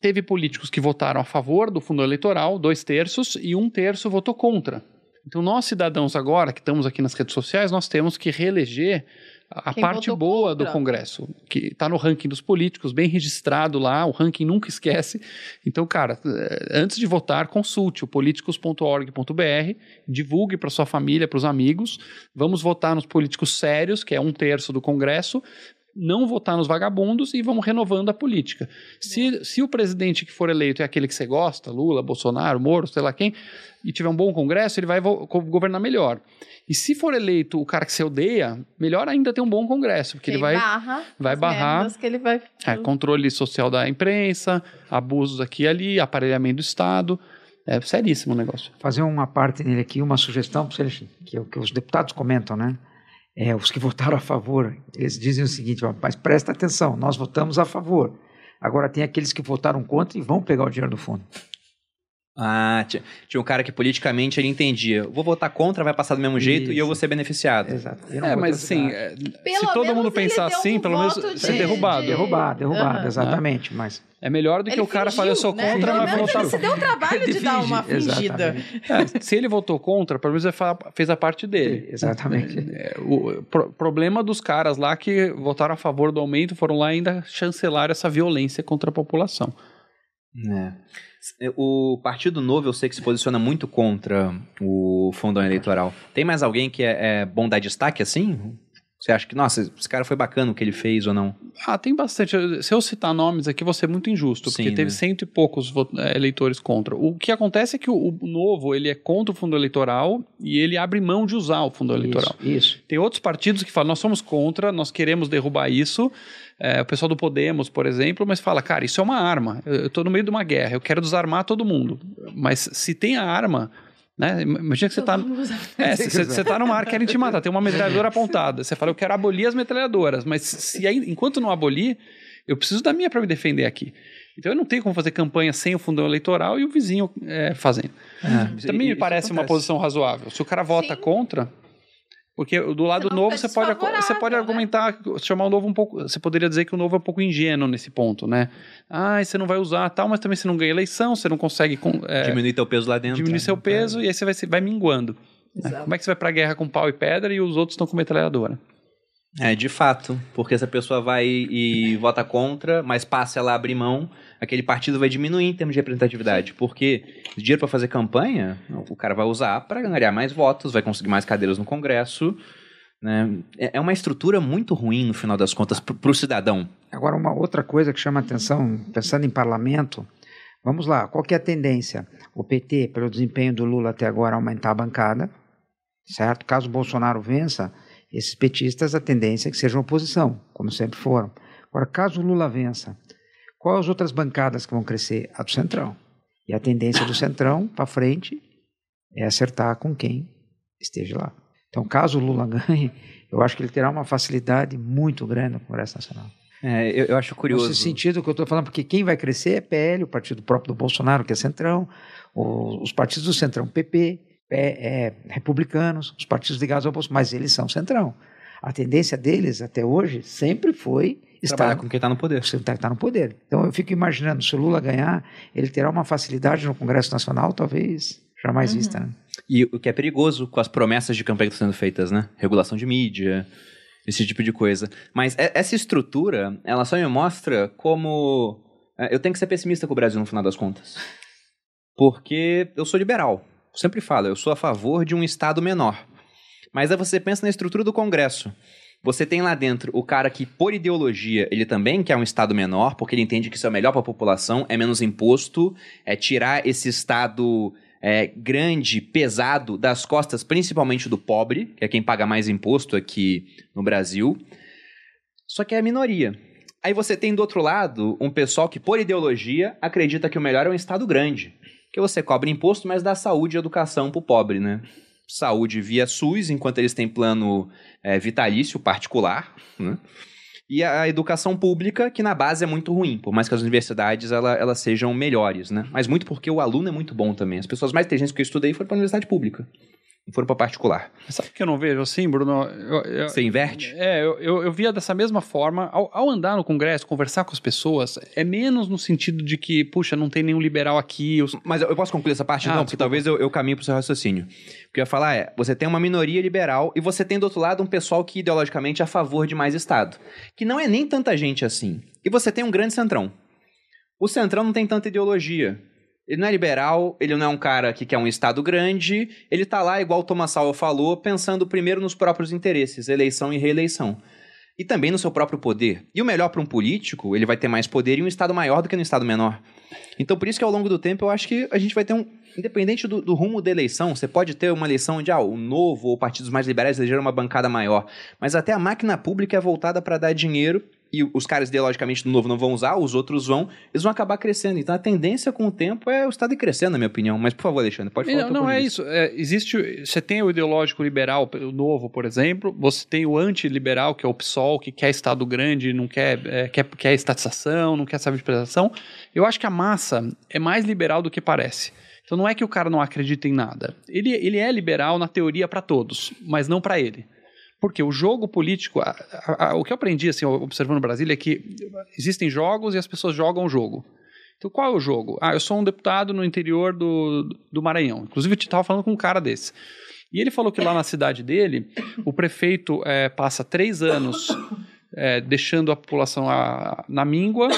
Teve políticos que votaram a favor do fundo eleitoral, dois terços, e um terço votou contra. Então, nós cidadãos agora, que estamos aqui nas redes sociais, nós temos que reeleger a Quem parte boa contra. do Congresso, que está no ranking dos políticos, bem registrado lá, o ranking nunca esquece. Então, cara, eh, antes de votar, consulte o políticos.org.br, divulgue para sua família, para os amigos. Vamos votar nos políticos sérios, que é um terço do Congresso, não votar nos vagabundos e vamos renovando a política. Se, se o presidente que for eleito é aquele que você gosta, Lula, Bolsonaro, Moro, sei lá quem, e tiver um bom congresso, ele vai governar melhor. E se for eleito o cara que você odeia, melhor ainda ter um bom congresso, porque ele vai barra vai barrar que ele vai é, controle social da imprensa, abusos aqui e ali, aparelhamento do Estado. É seríssimo o negócio. Fazer uma parte nele aqui, uma sugestão para que, que os deputados comentam, né? É, os que votaram a favor, eles dizem o seguinte: mas presta atenção, nós votamos a favor. Agora tem aqueles que votaram contra e vão pegar o dinheiro do fundo. Ah, tinha, tinha um cara que politicamente ele entendia. Vou votar contra, vai passar do mesmo jeito Isso. e eu vou ser beneficiado. Exato. É, mas assim, é, se todo mundo pensar assim, um pelo menos de, ser derrubado. De... Derrubado, derrubado, uhum. exatamente. Mas... É melhor do que ele o cara falar, eu sou né? contra, mas vou votar... Ele se deu o trabalho de dar uma fingida. É, se ele votou contra, pelo menos ele fez a parte dele. Exatamente. É, o pro, problema dos caras lá que votaram a favor do aumento foram lá ainda chancelar essa violência contra a população. É. O Partido Novo eu sei que se posiciona muito contra o fundão eleitoral. Tem mais alguém que é, é bom dar destaque assim? Você acha que, nossa, esse cara foi bacana o que ele fez ou não? Ah, tem bastante. Se eu citar nomes aqui, vou ser muito injusto, Sim, porque teve né? cento e poucos é, eleitores contra. O que acontece é que o, o, novo, ele é contra o fundo eleitoral e ele abre mão de usar o fundo eleitoral. Isso, isso. Tem outros partidos que falam, nós somos contra, nós queremos derrubar isso. É, o pessoal do Podemos, por exemplo, mas fala, cara, isso é uma arma. Eu estou no meio de uma guerra, eu quero desarmar todo mundo. Mas se tem a arma, né? Imagina que você está. É, você está numa área querem te matar, tem uma metralhadora apontada. Você fala, eu quero abolir as metralhadoras, mas se aí, enquanto não abolir, eu preciso da minha para me defender aqui. Então eu não tenho como fazer campanha sem o fundão eleitoral e o vizinho é, fazendo. É, Também me parece uma posição razoável. Se o cara vota Sim. contra, Porque do lado Senão novo você pode, você pode né? argumentar, chamar o novo um pouco. Você poderia dizer que o novo é um pouco ingênuo nesse ponto, né? Ah, você não vai usar tal, mas também você não ganha eleição, você não consegue com- é, Diminuir teu peso lá dentro. diminuir seu peso e aí você vai, se- vai minguando. né? Como é que você vai pra guerra com pau e pedra e os outros estão com metralhadora? É, de fato. Porque se a pessoa vai e vota contra, mas passa ela a abrir mão, aquele partido vai diminuir em termos de representatividade. Porque dinheiro para fazer campanha, o cara vai usar para ganhar mais votos, vai conseguir mais cadeiras no Congresso. Né? É é uma estrutura muito ruim, no final das contas, para o cidadão. Agora, uma outra coisa que chama atenção, pensando em parlamento, vamos lá, qual que é a tendência? O PT, pelo desempenho do Lula até agora, aumentar a bancada, certo? Caso o Bolsonaro vença, esses petistas, a tendência é que sejam oposição, como sempre foram. Agora, caso o Lula vença, quais as outras bancadas que vão crescer? A do Centrão. E a tendência do Centrão para frente é acertar com quem esteja lá. Então, caso o Lula ganhe, eu acho que ele terá uma facilidade muito grande no Congresso Nacional. É, eu, eu acho curioso. Nesse sentido que eu estou falando, porque quem vai crescer é PL, o partido próprio do Bolsonaro, que é Centrão, os partidos do Centrão, PP, é, é, republicanos, os partidos ligados ao Bolsonaro, mas eles são Centrão. A tendência deles, até hoje, sempre foi Trabalhar estar com quem está no poder. você está no poder. Então eu fico imaginando, se o Lula ganhar, ele terá uma facilidade no Congresso Nacional, talvez jamais Uhum. vista. Né? E o que é perigoso com as promessas de campanha que estão sendo feitas, né? Regulação de mídia, esse tipo de coisa. Mas essa estrutura, ela só me mostra como. é, Eu tenho que ser pessimista com o Brasil no final das contas. Porque eu sou liberal. Sempre falo, eu sou a favor de um Estado menor. Mas aí você pensa na estrutura do Congresso. Você tem lá dentro o cara que, por ideologia, ele também quer um Estado menor, porque ele entende que isso é melhor para a população, é menos imposto, é tirar esse Estado é, grande, pesado, das costas principalmente do pobre, que é quem paga mais imposto aqui no Brasil. Só que é a minoria. Aí você tem do outro lado um pessoal que, por ideologia, acredita que o melhor é um Estado grande. Que você cobra imposto, mas dá saúde e educação pro pobre, né? Saúde via SUS, enquanto eles têm plano é, vitalício particular, né? E a educação pública, que na base é muito ruim, por mais que as universidades ela- elas sejam melhores, né? Mas muito porque o aluno é muito bom também. As pessoas mais inteligentes que eu estudei foram para a universidade pública, foram para particular. Sabe o que eu não vejo assim, Bruno? Eu- eu- Você inverte? É, eu, eu, eu via dessa mesma forma. Ao, ao andar no Congresso, conversar com as pessoas, é menos no sentido de que, puxa, não tem nenhum liberal aqui. os- Mas eu posso concluir essa parte? Ah, não, porque talvez eu, eu caminhe pro seu raciocínio. O que eu ia falar é, você tem uma minoria liberal e você tem do outro lado um pessoal que ideologicamente é a favor de mais Estado. Que não é nem tanta gente assim. E você tem um grande centrão. O centrão não tem tanta ideologia. Ele não é liberal, ele não é um cara que quer um Estado grande, ele tá lá, igual o Thomas Sowell falou, pensando primeiro nos próprios interesses, eleição e reeleição. E também no seu próprio poder. E o melhor para um político, ele vai ter mais poder em um Estado maior do que no Estado menor. Então, por isso que ao longo do tempo, eu acho que a gente vai ter um. Independente do, do rumo da eleição, você pode ter uma eleição onde ah, o novo ou partidos mais liberais elegeram uma bancada maior. Mas até a máquina pública é voltada para dar dinheiro e os caras ideologicamente do novo não vão usar, os outros vão, eles vão acabar crescendo. Então a tendência com o tempo é o Estado ir crescendo, na minha opinião. Mas, por favor, Alexandre, pode falar. Não, não é isso. É, existe. Você tem o ideológico liberal, o novo, por exemplo. Você tem o antiliberal, que é o PSOL, que quer Estado grande, não quer, é, quer, quer estatização, não quer saber de prestação. Eu acho que a massa é mais liberal do que parece. Então não é que o cara não acredita em nada. Ele, ele é liberal na teoria para todos, mas não para ele. Porque o jogo político, a- a- a- o que eu aprendi assim, observando Brasília é que existem jogos e as pessoas jogam o jogo. Então qual é o jogo? Ah, eu sou um deputado no interior do, do Maranhão. Inclusive eu estava falando com um cara desse. E ele falou que lá na cidade dele, o prefeito eh, passa três anos eh, deixando a população a- na míngua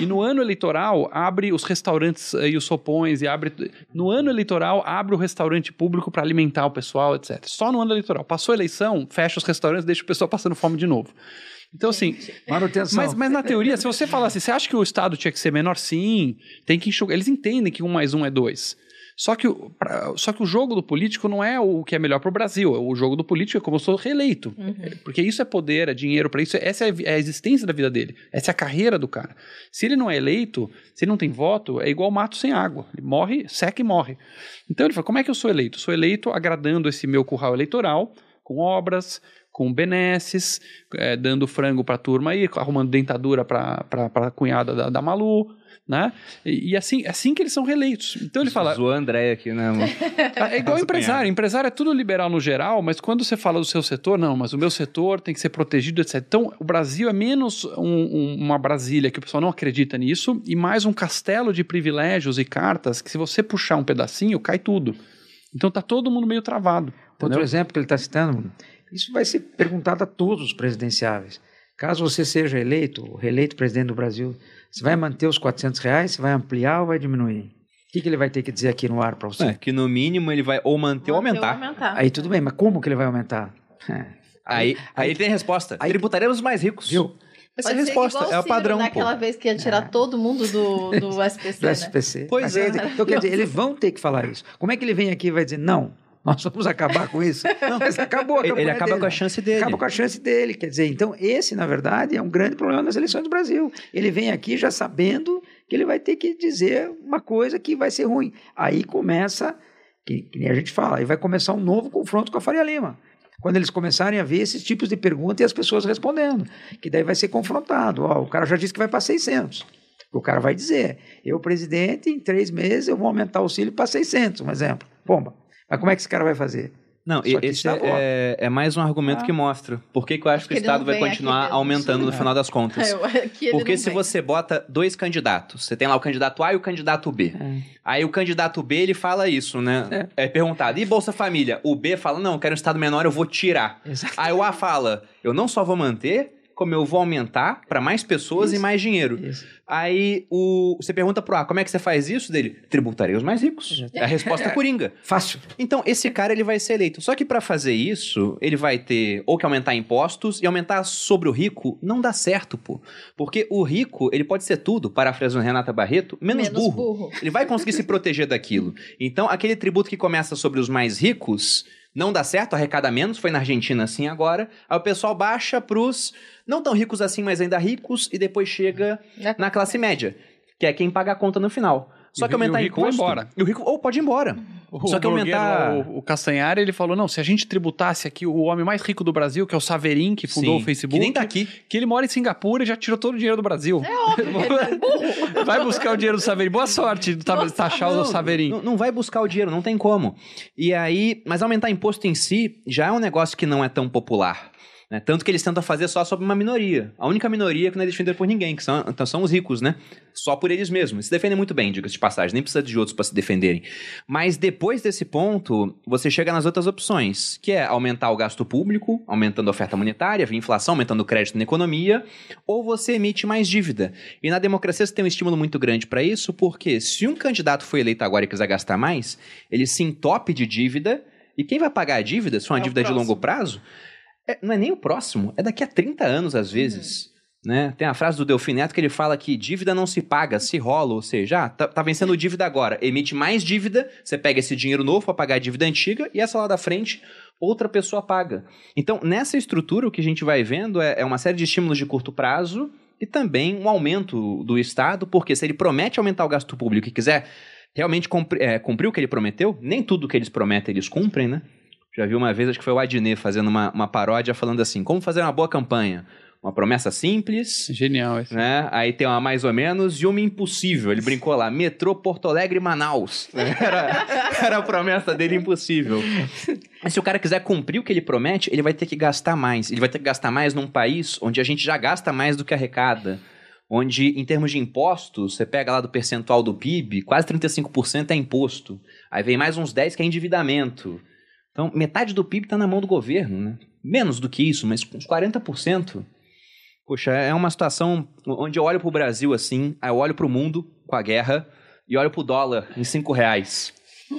e no ano eleitoral abre os restaurantes eh, e os sopões e abre no ano eleitoral abre o restaurante público para alimentar o pessoal, etc. Só no ano eleitoral. Passou a eleição, fecha os restaurantes, deixa o pessoal passando fome de novo. Então assim, Manutenção. mas, mas na teoria, se você falar assim, você acha que o Estado tinha que ser menor? Sim, tem que enxugar. Eles entendem que um mais um é dois. Só que, o- pra- só que o jogo do político não é o que é melhor para o Brasil. O jogo do político é como eu sou reeleito. Porque isso é poder, é dinheiro para isso. Essa é a é a existência da vida dele. Essa é a carreira do cara. Se ele não é eleito, se ele não tem voto, é igual mato sem água. Ele morre, seca e morre. Então ele fala: como é que eu sou eleito? Sou eleito agradando esse meu curral eleitoral, com obras, com benesses, é, dando frango pra turma aí, arrumando dentadura pra, pra, pra cunhada da, da Malu, né? E, e assim, assim que eles são reeleitos. Então ele fala, Zoou a André aqui, né, amor? é igual Nossa, empresário. Empresário é tudo liberal no geral, mas quando você fala do seu setor, não, mas o meu setor tem que ser protegido, etc. Então, o Brasil é menos um- um- uma Brasília que o pessoal não acredita nisso e mais um castelo de privilégios e cartas que se você puxar um pedacinho, cai tudo. Então tá todo mundo meio travado. Outro entendeu? exemplo que ele está citando, isso vai ser perguntado a todos os presidenciáveis. Caso você seja eleito, ou reeleito presidente do Brasil, você vai manter os 400 reais, você vai ampliar ou vai diminuir? O que, que ele vai ter que dizer aqui no ar para você? É, que no mínimo ele vai ou manter ou Manter ou aumentar. aumentar. Aí tudo bem, mas como que ele vai aumentar? É, Aí, aí, tem a resposta. aí- Tributaremos os mais ricos. Viu? Essa é a Pode ser resposta. igual É o Ciro padrão, pô. Naquela vez que ia tirar todo mundo do, do SPC, Do né? SPC. Pois Mas, é. Então, quer dizer, eles vão ter que falar isso. Como é que ele vem aqui e vai dizer, não, nós vamos acabar com isso? Não, mas acabou a Ele, acaba dele. com a chance dele. Acaba com a chance dele. Quer dizer, então esse, na verdade, é um grande problema das eleições do Brasil. Ele vem aqui já sabendo que ele vai ter que dizer uma coisa que vai ser ruim. Aí começa, que, que nem a gente fala, aí vai começar um novo confronto com a Faria Lima. Quando eles começarem a ver esses tipos de perguntas e as pessoas respondendo. Que daí vai ser confrontado. Ó, o cara já disse que vai para 600. O cara vai dizer, eu, presidente, em três meses eu vou aumentar o auxílio para 600, um exemplo. Pomba. Mas como é que esse cara vai fazer? Não, Só esse voto. é, é mais um argumento Ah. que mostra por que, que eu acho, Acho que o Estado vai continuar aumentando no É. final das contas. Eu- Porque se vem. você bota dois candidatos, você tem lá o candidato A e o candidato B. É. Aí o candidato B, ele fala isso, né? É. perguntado, e Bolsa Família? O B fala, não, eu quero um Estado menor, eu vou tirar. Exato. Aí o A fala, eu não só vou manter, como eu vou aumentar para mais pessoas Isso. e mais dinheiro. Isso. Aí o, você pergunta pro A, como é que você faz isso? Dele, tributarei os mais ricos. É a resposta coringa. Fácil. Então, esse cara ele vai ser eleito. Só que para fazer isso, ele vai ter ou que aumentar impostos e aumentar sobre o rico não dá certo, pô. Porque o rico, ele pode ser tudo, parafraseando Renata Barreto, menos, Menos burro. burro. Ele vai conseguir se proteger daquilo. Então, aquele tributo que começa sobre os mais ricos não dá certo, arrecada menos, foi na Argentina assim agora. Aí o pessoal baixa pros não tão ricos assim, mas ainda ricos, e depois chega Na- na classe média, que é quem paga a conta no final. Só E que aumentar e o rico vai imposto. embora. E o rico ou pode ir embora. O Só que aumentar- O, o Castanhari, ele falou, não, se a gente tributasse aqui o homem mais rico do Brasil, que é o Saverin, que fundou Sim, o Facebook... Que nem tá aqui. que ele mora em Singapura e já tirou todo o dinheiro do Brasil. É óbvio é. Vai buscar o dinheiro do Saverin. Boa sorte de ta- Nossa, taxar o Não, Saverin. Não, não vai buscar o dinheiro, não tem como. E aí, mas aumentar imposto em si já é um negócio que não é tão popular. Né? Tanto que eles tentam fazer só sobre uma minoria. A única minoria que não é defendida por ninguém, que são, então são os ricos, né? Só por eles mesmos. Se defendem muito bem, diga-se de passagem. Nem precisa de outros para se defenderem. Mas depois desse ponto, você chega nas outras opções, que é aumentar o gasto público, aumentando a oferta monetária, via inflação, aumentando o crédito na economia, ou você emite mais dívida. E na democracia você tem um estímulo muito grande para isso, porque se um candidato foi eleito agora e quiser gastar mais, ele se entope de dívida, e quem vai pagar a dívida, se for uma É dívida de longo prazo, é- não é nem o próximo, é daqui a 30 anos às vezes. Né? Tem a frase do Delfim Neto que ele fala que dívida não se paga, se rola, ou seja, ah, tá, tá vencendo dívida agora, emite mais dívida, você pega esse dinheiro novo para pagar a dívida antiga e essa lá da frente outra pessoa paga. Então, nessa estrutura, o que a gente vai vendo é, é uma série de estímulos de curto prazo e também um aumento do Estado, porque se ele promete aumentar o gasto público e quiser realmente cumpri- é, cumprir o que ele prometeu, nem tudo que eles prometem eles cumprem, né? Já vi uma vez, acho que foi o Adnet fazendo uma, uma paródia falando assim: como fazer uma boa campanha? Uma promessa simples, Genial esse. né? Aí tem uma mais ou menos e uma impossível. Ele brincou lá: metrô Porto Alegre Manaus. Era, era a promessa dele impossível. Mas se o cara quiser cumprir o que ele promete, ele vai ter que gastar mais. Ele vai ter que gastar mais num país onde a gente já gasta mais do que arrecada. Onde, em termos de impostos, você pega lá do percentual do PIB, quase 35% é imposto. Aí vem mais uns 10% que é endividamento. Então, metade do PIB está na mão do governo, né? Menos do que isso, mas uns 40%. Poxa, é uma situação onde eu olho pro Brasil assim, aí eu olho pro mundo com a guerra e olho pro dólar em 5 reais.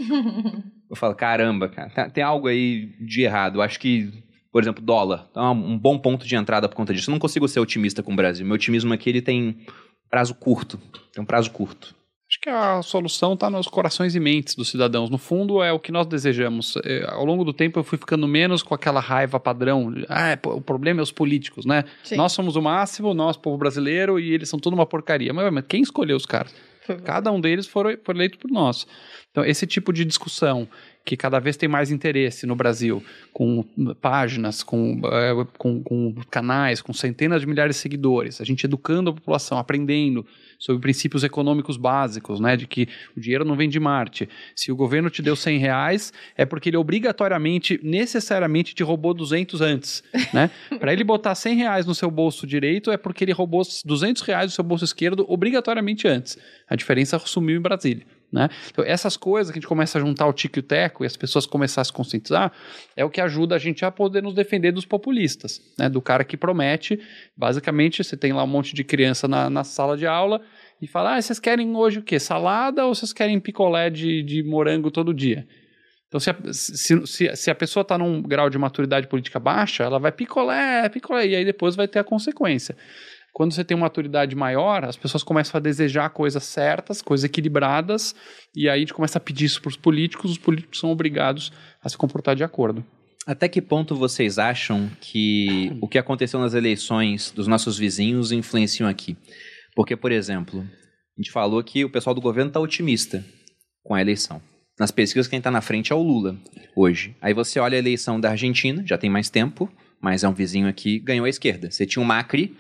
Eu falo, caramba, cara, tá- tem algo aí de errado. Eu acho que, por exemplo, dólar, é um um bom ponto de entrada por conta disso. Eu não consigo ser otimista com o Brasil. Meu otimismo aqui ele tem prazo curto. Tem um prazo curto. Que a solução está nos corações e mentes dos cidadãos. No fundo, é o que nós desejamos. É, ao longo do tempo, eu fui ficando menos com aquela raiva padrão. Ah, é, o problema é os políticos, né? Sim. Nós somos o máximo, nós, povo brasileiro, e eles são tudo uma porcaria. Mas, mas quem escolheu os caras? Cada um deles foi, foi eleito por nós. Então, esse tipo de discussão que cada vez tem mais interesse no Brasil, com páginas, com, uh, com, com canais, com centenas de milhares de seguidores, a gente educando a população, aprendendo sobre princípios econômicos básicos, né, de que o dinheiro não vem de Marte. Se o governo te deu 100 reais, é porque ele obrigatoriamente, necessariamente, te roubou 200 antes, né? Para ele botar 100 reais no seu bolso direito, é porque ele roubou 200 reais do seu bolso esquerdo obrigatoriamente antes. A diferença sumiu em Brasília. Né? Então, essas coisas que a gente começa a juntar o tico e o teco e as pessoas começarem a se conscientizar é o que ajuda a gente a poder nos defender dos populistas, né? do cara que promete. Basicamente, você tem lá um monte de criança na, na sala de aula e fala: ah, vocês querem hoje o quê? Salada ou vocês querem picolé de, de morango todo dia? Então, se a, se, se, se a pessoa está num grau de maturidade política baixa, ela vai picolé, picolé, e aí depois vai ter a consequência. Quando você tem uma maturidade maior, as pessoas começam a desejar coisas certas, coisas equilibradas, e aí a gente começa a pedir isso para os políticos, os políticos são obrigados a se comportar de acordo. Até que ponto vocês acham que o que aconteceu nas eleições dos nossos vizinhos influenciam aqui? Porque, por exemplo, a gente falou que o pessoal do governo está otimista com a eleição. Nas pesquisas, quem está na frente é o Lula, hoje. Aí você olha a eleição da Argentina, já tem mais tempo, mas é um vizinho aqui, ganhou a esquerda. Você tinha o Macri,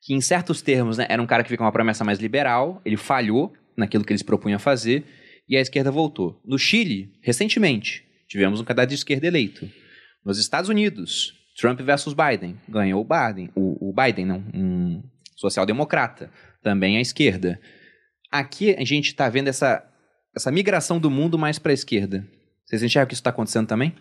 que em certos termos né, era um cara que fica uma promessa mais liberal, ele falhou naquilo que eles propunham a fazer, e a esquerda voltou. No Chile, recentemente, tivemos um candidato de esquerda eleito. Nos Estados Unidos, Trump versus Biden, ganhou o Biden, o, o Biden, não, um social-democrata, também à esquerda. Aqui a gente está vendo essa, essa migração do mundo mais para a esquerda. Vocês enxergam que isso está acontecendo também?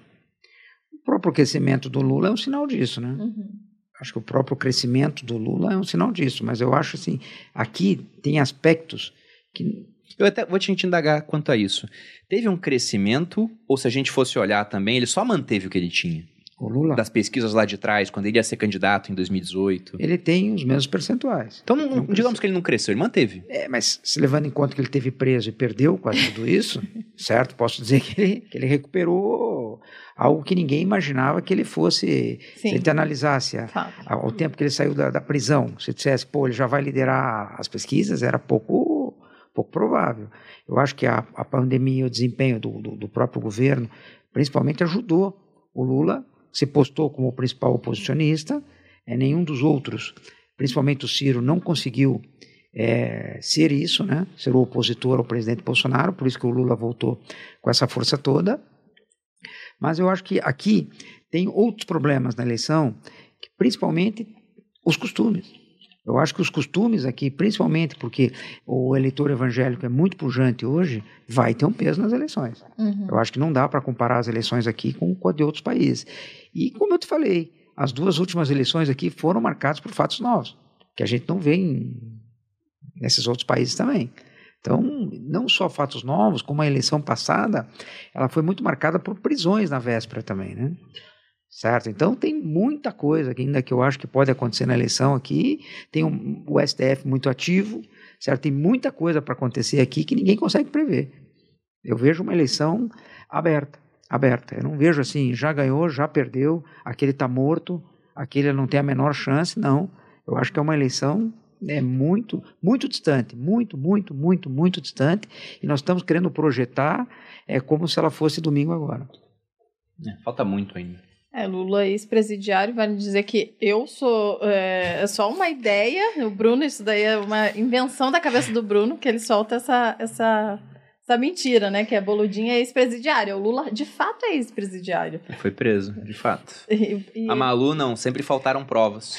O próprio crescimento do Lula é um sinal disso, né? Uhum. Acho que o próprio crescimento do Lula é um sinal disso, mas eu acho assim, aqui tem aspectos que eu até vou te indagar quanto a isso. Teve um crescimento, ou se a gente fosse olhar também, ele só manteve o que ele tinha? O Lula? Das pesquisas lá de trás, quando ele ia ser candidato em 2018. Ele tem os mesmos percentuais. Então, não, não digamos que ele não cresceu, ele manteve. É, mas se levando em conta que ele teve preso e perdeu quase tudo isso, certo? Posso dizer que ele, que ele recuperou algo que ninguém imaginava que ele fosse. Sim. Se a gente analisasse a, a, o tempo que ele saiu da, da prisão, se dissesse, pô, ele já vai liderar as pesquisas, era pouco, pouco provável. Eu acho que a, a pandemia e o desempenho do, do, do próprio governo, principalmente, ajudou o Lula se postou como principal oposicionista, é, nenhum dos outros, principalmente o Ciro, não conseguiu é, ser isso, né, ser o opositor ao presidente Bolsonaro, por isso que o Lula voltou com essa força toda. Mas eu acho que aqui tem outros problemas na eleição, principalmente os costumes. Eu acho que os costumes aqui, principalmente porque o eleitor evangélico é muito pujante hoje, vai ter um peso nas eleições. Uhum. Eu acho que não dá para comparar as eleições aqui com, com a de outros países. E como eu te falei, as duas últimas eleições aqui foram marcadas por fatos novos, que a gente não vê em, nesses outros países também. Então, não só fatos novos, como a eleição passada, ela foi muito marcada por prisões na véspera também, né? certo? Então tem muita coisa ainda que eu acho que pode acontecer na eleição aqui. Tem um, o STF muito ativo, certo? Tem muita coisa para acontecer aqui que ninguém consegue prever. Eu vejo uma eleição aberta, aberta. Eu não vejo assim, já ganhou, já perdeu, aquele está morto, aquele não tem a menor chance. Não. Eu acho que é uma eleição é muito, muito distante, muito, muito, muito, muito distante. E nós estamos querendo projetar é como se ela fosse domingo agora. É, falta muito ainda. É, Lula ex-presidiário vai dizer que eu sou é, é, só uma ideia. O Bruno, isso daí é uma invenção da cabeça do Bruno, que ele solta essa, essa, essa mentira, né? Que a Boludinha é ex-presidiário. O Lula, de fato, é ex-presidiário. Foi preso, de fato. E, e... A Malu, não, sempre faltaram provas.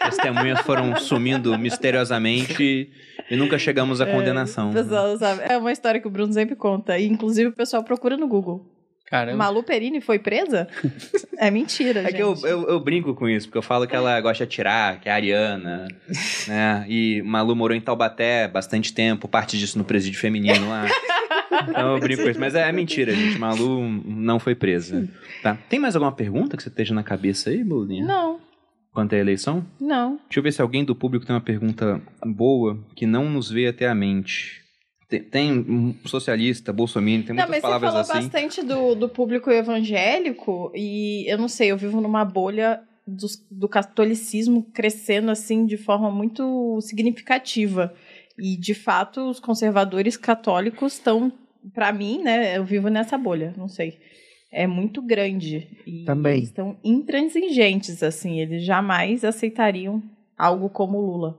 As testemunhas foram sumindo misteriosamente e nunca chegamos à é, condenação. É, pessoal, sabe? é uma história que o Bruno sempre conta. E, inclusive, o pessoal procura no Google. Caramba. Malu Perini foi presa? é mentira, é gente. que eu, eu, eu, brinco com isso, porque eu falo que ela gosta de atirar, que é a Ariana, né? E Malu morou em Taubaté bastante tempo, parte disso no presídio feminino lá. Então eu brinco com isso. Mas é, é mentira, gente. Malu não foi presa. Tá. Tem mais alguma pergunta que você esteja na cabeça aí, Bolinha? Não. Quanto à eleição? Não. Deixa eu ver se alguém do público tem uma pergunta boa que não nos veio até a mente. Tem, tem um socialista, bolsominion, tem muitas não, palavras assim. Mas você falou bastante do, do público evangélico e eu não sei, eu vivo numa bolha do, do catolicismo crescendo assim de forma muito significativa. E, de fato, os conservadores católicos estão pra mim, né, eu vivo nessa bolha, não sei. É muito grande. E Também. Eles estão intransigentes, assim. Eles jamais aceitariam algo como o Lula.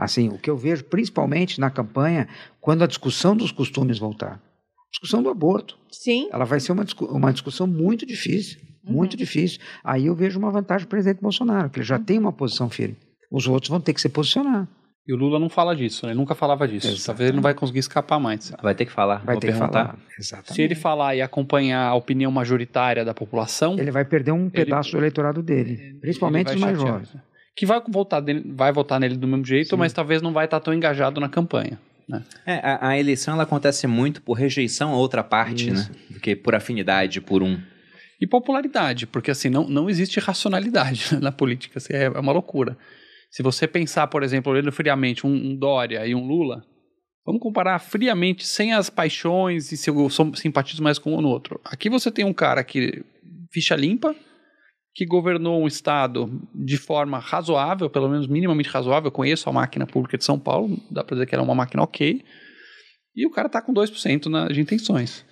Assim, o que eu vejo principalmente na campanha, quando a discussão dos costumes voltar. Discussão do aborto. Sim. Ela vai ser uma, uma discussão muito difícil. Uhum. Muito difícil. Aí eu vejo uma vantagem do presidente Bolsonaro, que ele já Uhum. tem uma posição firme. Os outros vão ter que se posicionar. E o Lula não fala disso, né? Ele nunca falava disso. Talvez ele não vai conseguir escapar mais. Vai ter que falar. Vai Vou ter que perguntar. falar. Exatamente. Se ele falar e acompanhar a opinião majoritária da população, Ele vai perder um pedaço do eleitorado dele, principalmente ele os mais jovens. Que vai votar, dele- vai votar nele do mesmo jeito, Sim. mas talvez não vai estar tão engajado na campanha. Né? É, a, a eleição ela acontece muito por rejeição a outra parte, Isso. né? Do que por afinidade por um. E popularidade, porque assim, não, não existe racionalidade na política, assim, é, é uma loucura. Se você pensar, por exemplo, olhando friamente um, um Dória e um Lula, vamos comparar friamente, sem as paixões e se eu simpatizo mais com um ou no outro. Aqui você tem um cara que, ficha limpa, que governou um estado de forma razoável, pelo menos minimamente razoável, eu conheço a máquina pública de São Paulo, dá pra dizer que ela é uma máquina ok, e o cara tá com 2% na, de intenções.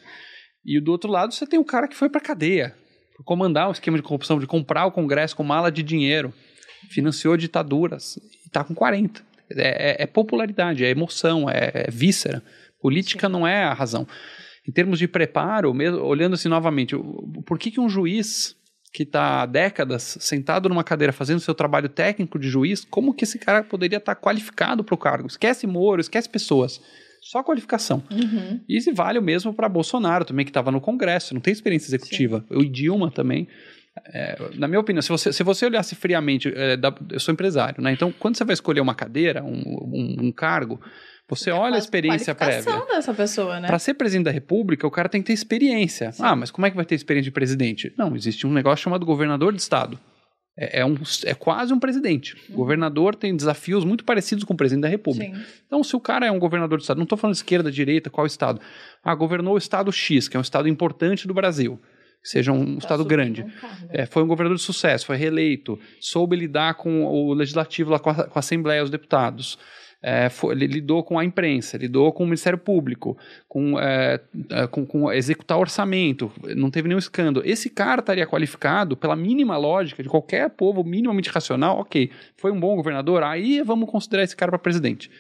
E do outro lado você tem um cara que foi pra cadeia, por comandar um esquema de corrupção, de comprar o Congresso com mala de dinheiro, financiou ditaduras, e tá com 40. É, é- é popularidade, é emoção, é, é víscera. Política não é a razão. Em termos de preparo, mesmo, olhando assim novamente, o- por que, que um juiz que está há décadas sentado numa cadeira fazendo seu trabalho técnico de juiz, como que esse cara poderia estar qualificado para o cargo? Esquece Moro, esquece pessoas. Só qualificação. Uhum. E isso vale o mesmo para Bolsonaro também, que estava no Congresso, não tem experiência executiva. O Dilma também. É, na minha opinião, se você, se você olhasse friamente, é, da- eu sou empresário, né? Então, quando você vai escolher uma cadeira, um, um- um cargo, você olha a experiência prévia. dessa pessoa, né? Para ser presidente da República, o cara tem que ter experiência. Ah, mas como é que vai ter experiência de presidente? Não, existe um negócio chamado governador de estado. É, é um, é quase um presidente. O governador tem desafios muito parecidos com o presidente da República. Sim. Então, se o cara é um governador de estado, não estou falando esquerda, direita, qual estado? Ah, governou o estado X, que é um estado importante do Brasil, seja um Tá estado grande. um cargo. É, foi um governador de sucesso, foi reeleito, soube lidar com o legislativo, lá com, a, com a Assembleia, os deputados. É, foi- ele lidou com a imprensa, lidou com o Ministério Público, com, é, é, com, com executar orçamento, não teve nenhum escândalo. Esse cara estaria qualificado pela mínima lógica de qualquer povo minimamente racional, ok, foi um bom governador, aí vamos considerar esse cara para presidente.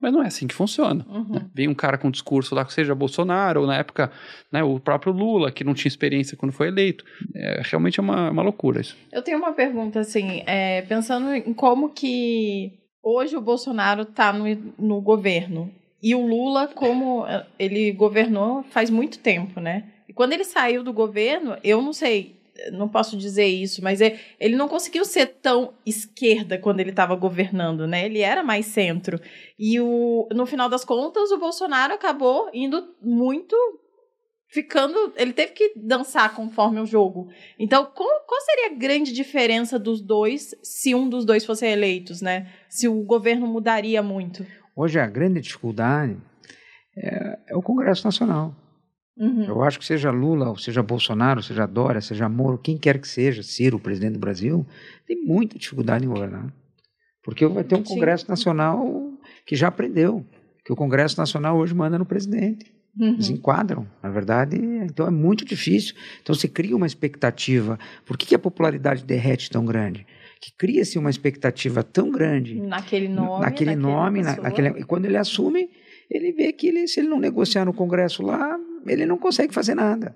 Mas não é assim que funciona. Uhum. Vem um cara com discurso lá, que seja Bolsonaro, ou na época né, o próprio Lula, que não tinha experiência quando foi eleito. É, realmente é uma, uma loucura isso. Eu tenho uma pergunta, assim, é, pensando em como que hoje o Bolsonaro está no, no governo e o Lula, como eh, ele governou faz muito tempo, né? E quando ele saiu do governo, eu não sei, não posso dizer isso, mas é, ele não conseguiu ser tão esquerda quando ele estava governando, né? Ele era mais centro. E o, no final das contas, o Bolsonaro acabou indo muito ficando. Ele teve que dançar conforme o jogo. Então, qual, qual seria a grande diferença dos dois se um dos dois fosse eleitos, né? Se o governo mudaria muito. Hoje a grande dificuldade é, é o Congresso Nacional. Uhum. Eu acho que seja Lula, seja Bolsonaro, seja Dória, seja Moro, quem quer que seja, Ciro, o presidente do Brasil, tem muita dificuldade em governar. Porque vai ter um. Congresso Nacional que já aprendeu, que o Congresso Nacional hoje manda no presidente. Uhum. Eles enquadram, na verdade, então é muito difícil. Então se cria uma expectativa. Por que, que a popularidade derrete tão grande? Que cria-se uma expectativa tão grande Naquele nome. naquele nome, na- naquele, e quando ele assume, ele vê que ele, se ele não negociar no Congresso lá, ele não consegue fazer nada.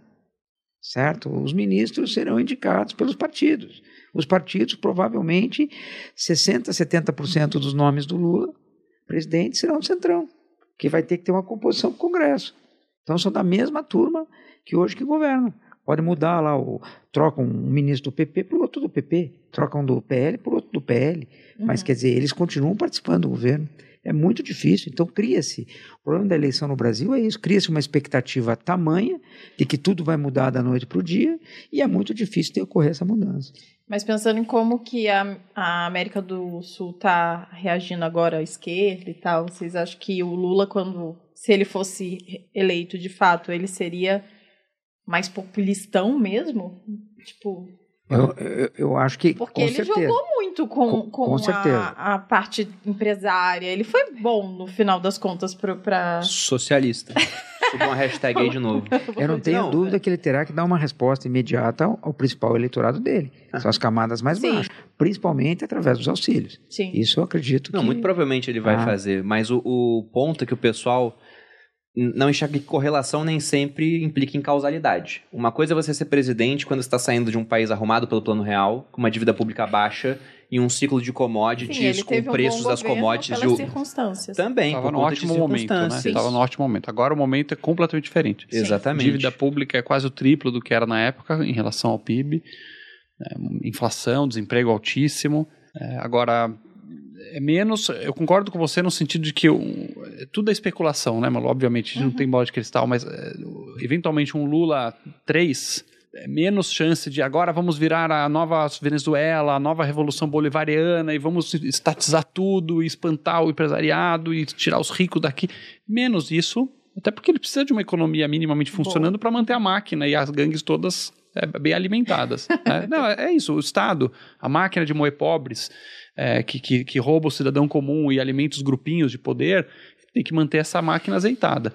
Certo? Os ministros serão indicados pelos partidos. Os partidos, provavelmente, 60%, 70% dos nomes do Lula, presidente, serão do Centrão, que vai ter que ter uma composição do Congresso. Então, são da mesma turma que hoje que governam. Pode mudar lá, o, trocam um ministro do PP por outro do PP, trocam do PL por outro do PL. Mas, Uhum. quer dizer, eles continuam participando do governo. É muito difícil. Então, cria-se. O problema da eleição no Brasil é isso: cria-se uma expectativa tamanha de que tudo vai mudar da noite para o dia, e é muito difícil de ocorrer essa mudança. Mas pensando em como que a, a América do Sul está reagindo agora à esquerda e tal, vocês acham que o Lula, quando se ele fosse eleito de fato, ele seria mais populistão mesmo? Tipo, Eu, eu, eu acho que. porque com ele certeza. jogou muito com, Com- com, com a-. A, parte empresária. Ele foi bom no final das contas para Socialista. Suba uma hashtag aí de novo. Eu não tenho Não, dúvida que ele terá que dar uma resposta imediata ao, ao principal eleitorado dele. São as camadas mais Sim. baixas, principalmente através dos auxílios. Sim. Isso eu acredito Não, que... muito provavelmente ele vai Ah. fazer, mas o, o ponto é que o pessoal não enxerga que correlação nem sempre implica em causalidade. Uma coisa é você ser presidente quando está saindo de um país arrumado pelo plano real, com uma dívida pública baixa e um ciclo de Sim, commodities ele com um preços das commodities pelas e o... circunstâncias. também Tava por no de ótimo momento, né? circunstâncias. Tava no ótimo momento. Agora o momento é completamente diferente. Sim. Exatamente. Dívida pública é quase o triplo do que era na época em relação ao PIB. É, inflação, desemprego altíssimo. É, agora, é menos. Eu concordo com você no sentido de que tudo é especulação, né, Malu? Obviamente, a gente não tem bola de cristal, mas é, eventualmente um Lula 3. É menos chance de agora vamos virar a nova Venezuela, a nova revolução bolivariana e vamos estatizar tudo, e espantar o empresariado e tirar os ricos daqui. Menos isso, até porque ele precisa de uma economia minimamente funcionando para manter a máquina e as gangues todas é, bem alimentadas. né? Não, é, é isso. O Estado, a máquina de moer pobres, é, que, que, que rouba o cidadão comum e alimenta os grupinhos de poder, tem que manter essa máquina azeitada.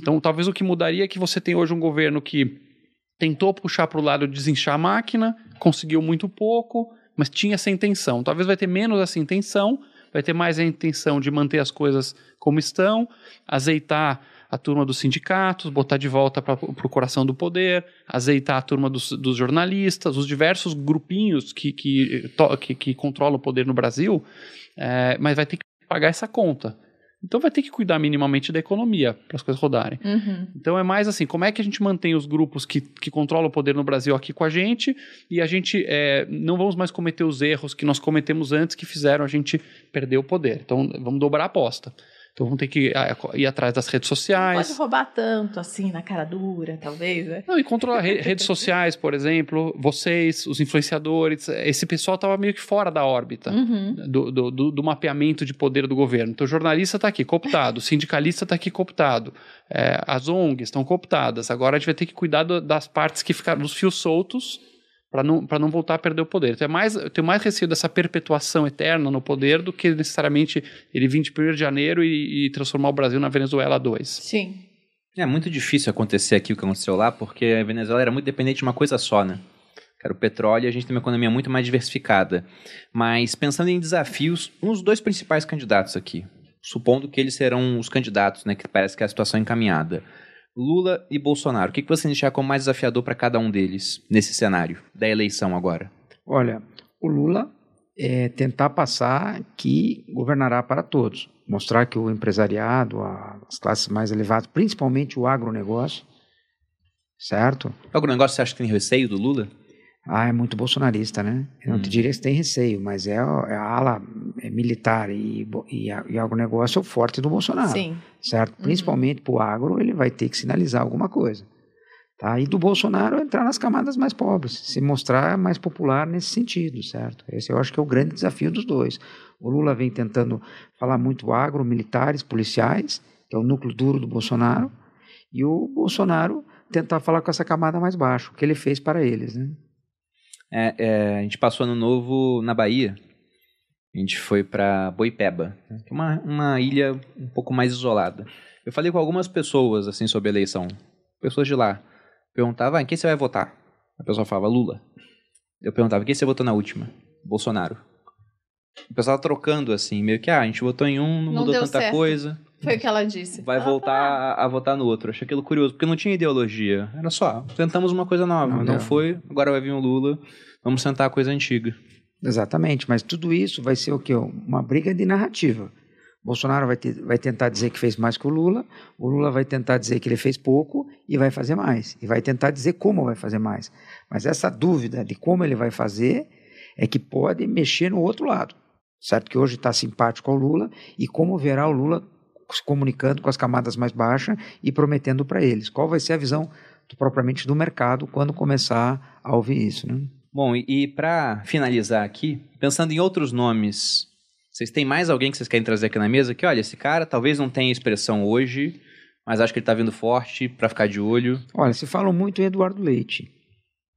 Então, talvez o que mudaria é que você tem hoje um governo que tentou puxar para o lado de desinchar a máquina, conseguiu muito pouco, mas tinha essa intenção. Talvez vai ter menos essa intenção, vai ter mais a intenção de manter as coisas como estão, azeitar a turma dos sindicatos, botar de volta para o coração do poder, azeitar a turma dos, dos jornalistas, os diversos grupinhos que, que, to- que, que controlam o poder no Brasil, é, mas vai ter que pagar essa conta. Então vai ter que cuidar minimamente da economia para as coisas rodarem. Uhum. Então é mais assim, como é que a gente mantém os grupos que, que controlam o poder no Brasil aqui com a gente e a gente é, não vamos mais cometer os erros que nós cometemos antes que fizeram a gente perder o poder. Então vamos dobrar a aposta. Então vamos ter que ah, ir atrás das redes Não sociais. pode roubar tanto assim na cara dura, talvez, né? Não, e controlar re- redes sociais, por exemplo, vocês, os influenciadores, esse pessoal estava meio que fora da órbita Uhum. do, do, do- do mapeamento de poder do governo. Então, o jornalista está aqui cooptado, o sindicalista está aqui cooptado, é, as ONGs estão cooptadas. Agora a gente vai ter que cuidar do- das partes que ficaram, dos fios soltos, para não, pra não voltar a perder o poder. Então, é mais, eu tenho mais receio dessa perpetuação eterna no poder do que necessariamente ele vir de 1 de janeiro e, e transformar o Brasil na Venezuela 2. Sim. É muito difícil acontecer aqui o que aconteceu lá, porque a Venezuela era muito dependente de uma coisa só, né? Que era o petróleo e a gente tem uma economia muito mais diversificada. Mas pensando em desafios, uns dois principais candidatos aqui, supondo que eles serão os candidatos, né? Que parece que é a situação encaminhada. Lula e Bolsonaro. O que que você enxerga como mais desafiador para cada um deles nesse cenário da eleição agora? Olha, o Lula é tentar passar que governará para todos. Mostrar que o empresariado, as classes mais elevadas, principalmente o agronegócio, certo? Algum negócio você acha que tem receio do Lula? Ah, é muito bolsonarista, né? Eu não te Hum. diria que tem receio, mas é, a- é a ala é, militar e, e, e agronegócio é o forte do Bolsonaro. Sim. certo? Uhum. Principalmente para o agro, ele vai ter que sinalizar alguma coisa. Tá? E do Bolsonaro entrar nas camadas mais pobres, se mostrar mais popular nesse sentido, certo? Esse eu acho que é o grande desafio dos dois. O Lula vem tentando falar muito agro, militares, policiais, que é o núcleo duro do Bolsonaro, e o Bolsonaro tentar falar com essa camada mais baixa, o que ele fez para eles, né? É, é, a gente passou ano novo na Bahia. A gente foi para Boipeba, é uma, uma ilha um pouco mais isolada. Eu falei com algumas pessoas assim sobre a eleição, pessoas de lá. Perguntava, ah, em quem você vai votar? A pessoa falava Lula. Eu perguntava, em quem você votou na última? Bolsonaro. O pessoal trocando assim, meio que, ah, a gente votou em um, não, Não mudou tanta certo. coisa, Foi o que ela disse. vai Ah, voltar a, a votar no outro. Achei aquilo curioso, porque não tinha ideologia. Era só, tentamos uma coisa nova. Não Não, foi, agora vai vir o Lula, vamos sentar a coisa antiga. Exatamente, mas tudo isso vai ser o quê? Uma briga de narrativa. Bolsonaro vai, ter- vai tentar dizer que fez mais que o Lula, o Lula vai tentar dizer que ele fez pouco e vai fazer mais. E vai tentar dizer como vai fazer mais. Mas essa dúvida de como ele vai fazer é que pode mexer no outro lado. Certo que hoje está simpático ao Lula e como verá o Lula se comunicando com as camadas mais baixas e prometendo para eles. Qual vai ser a visão do- propriamente do mercado quando começar a ouvir isso, né? Bom, e, e para finalizar aqui, pensando em outros nomes, vocês têm mais alguém que vocês querem trazer aqui na mesa? Que olha, esse cara talvez não tenha expressão hoje, mas acho que ele tá vindo forte para ficar de olho. Olha, se fala muito em Eduardo Leite,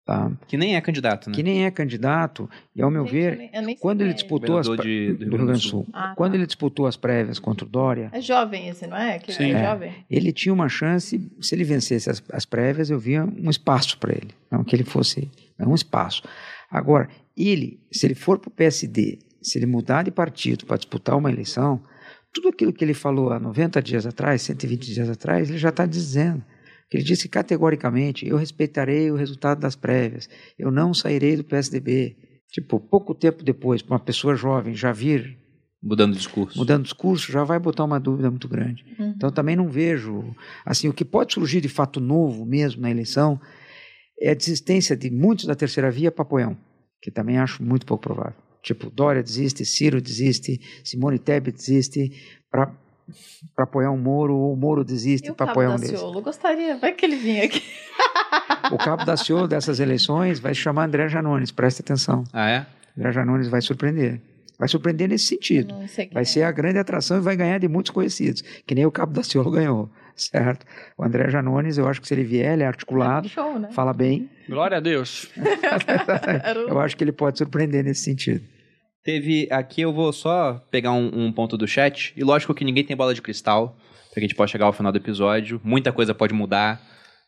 Tá? Que nem é candidato, né? Que nem é candidato, e ao meu Gente, ver, eu nem- eu nem sei quando ele é disputou as Governador pré- de- do Rio Grande do Sul. Ah, quando tá. ele disputou as prévias contra o Dória, É jovem esse, não é? Que Sim. é, É. jovem. ele tinha uma chance, se ele vencesse as, as prévias, eu via um espaço para ele. Não que ele fosse, mas um espaço. Agora, ele, se ele for para o PSD, se ele mudar de partido para disputar uma eleição, tudo aquilo que ele falou há 90 dias atrás, 120 dias atrás, ele já está dizendo. Ele disse categoricamente: eu respeitarei o resultado das prévias, eu não sairei do PSDB. Tipo, pouco tempo depois, para uma pessoa jovem já vir Mudando o discurso. mudando discurso, já vai botar uma dúvida muito grande. Uhum. Então também não vejo, assim, o que pode surgir de fato novo mesmo na eleição é a desistência de muitos da terceira via para Apoião, que também acho muito pouco provável. Tipo, Dória desiste, Ciro desiste, Simone Tebet desiste para para apoiar um Moro, ou o Moro desiste E o para Cabo apoiar um da desses. Ciolo? Gostaria, vai que ele vinha aqui. O cabo da Ciolo dessas eleições vai se chamar André Janones, preste atenção. Ah, é? André Janones vai surpreender. Vai surpreender nesse sentido. Vai é. ser a grande atração e vai ganhar de muitos conhecidos, que nem o Cabo da Ciolo ganhou, certo? O André Janones, eu acho que se ele vier, ele é articulado, Show, né? fala bem, Glória a Deus. O- eu acho que ele pode surpreender nesse sentido. Teve. Aqui eu vou só pegar um, um ponto do chat. E lógico que ninguém tem bola de cristal. Pra que a gente possa chegar ao final do episódio. Muita coisa pode mudar.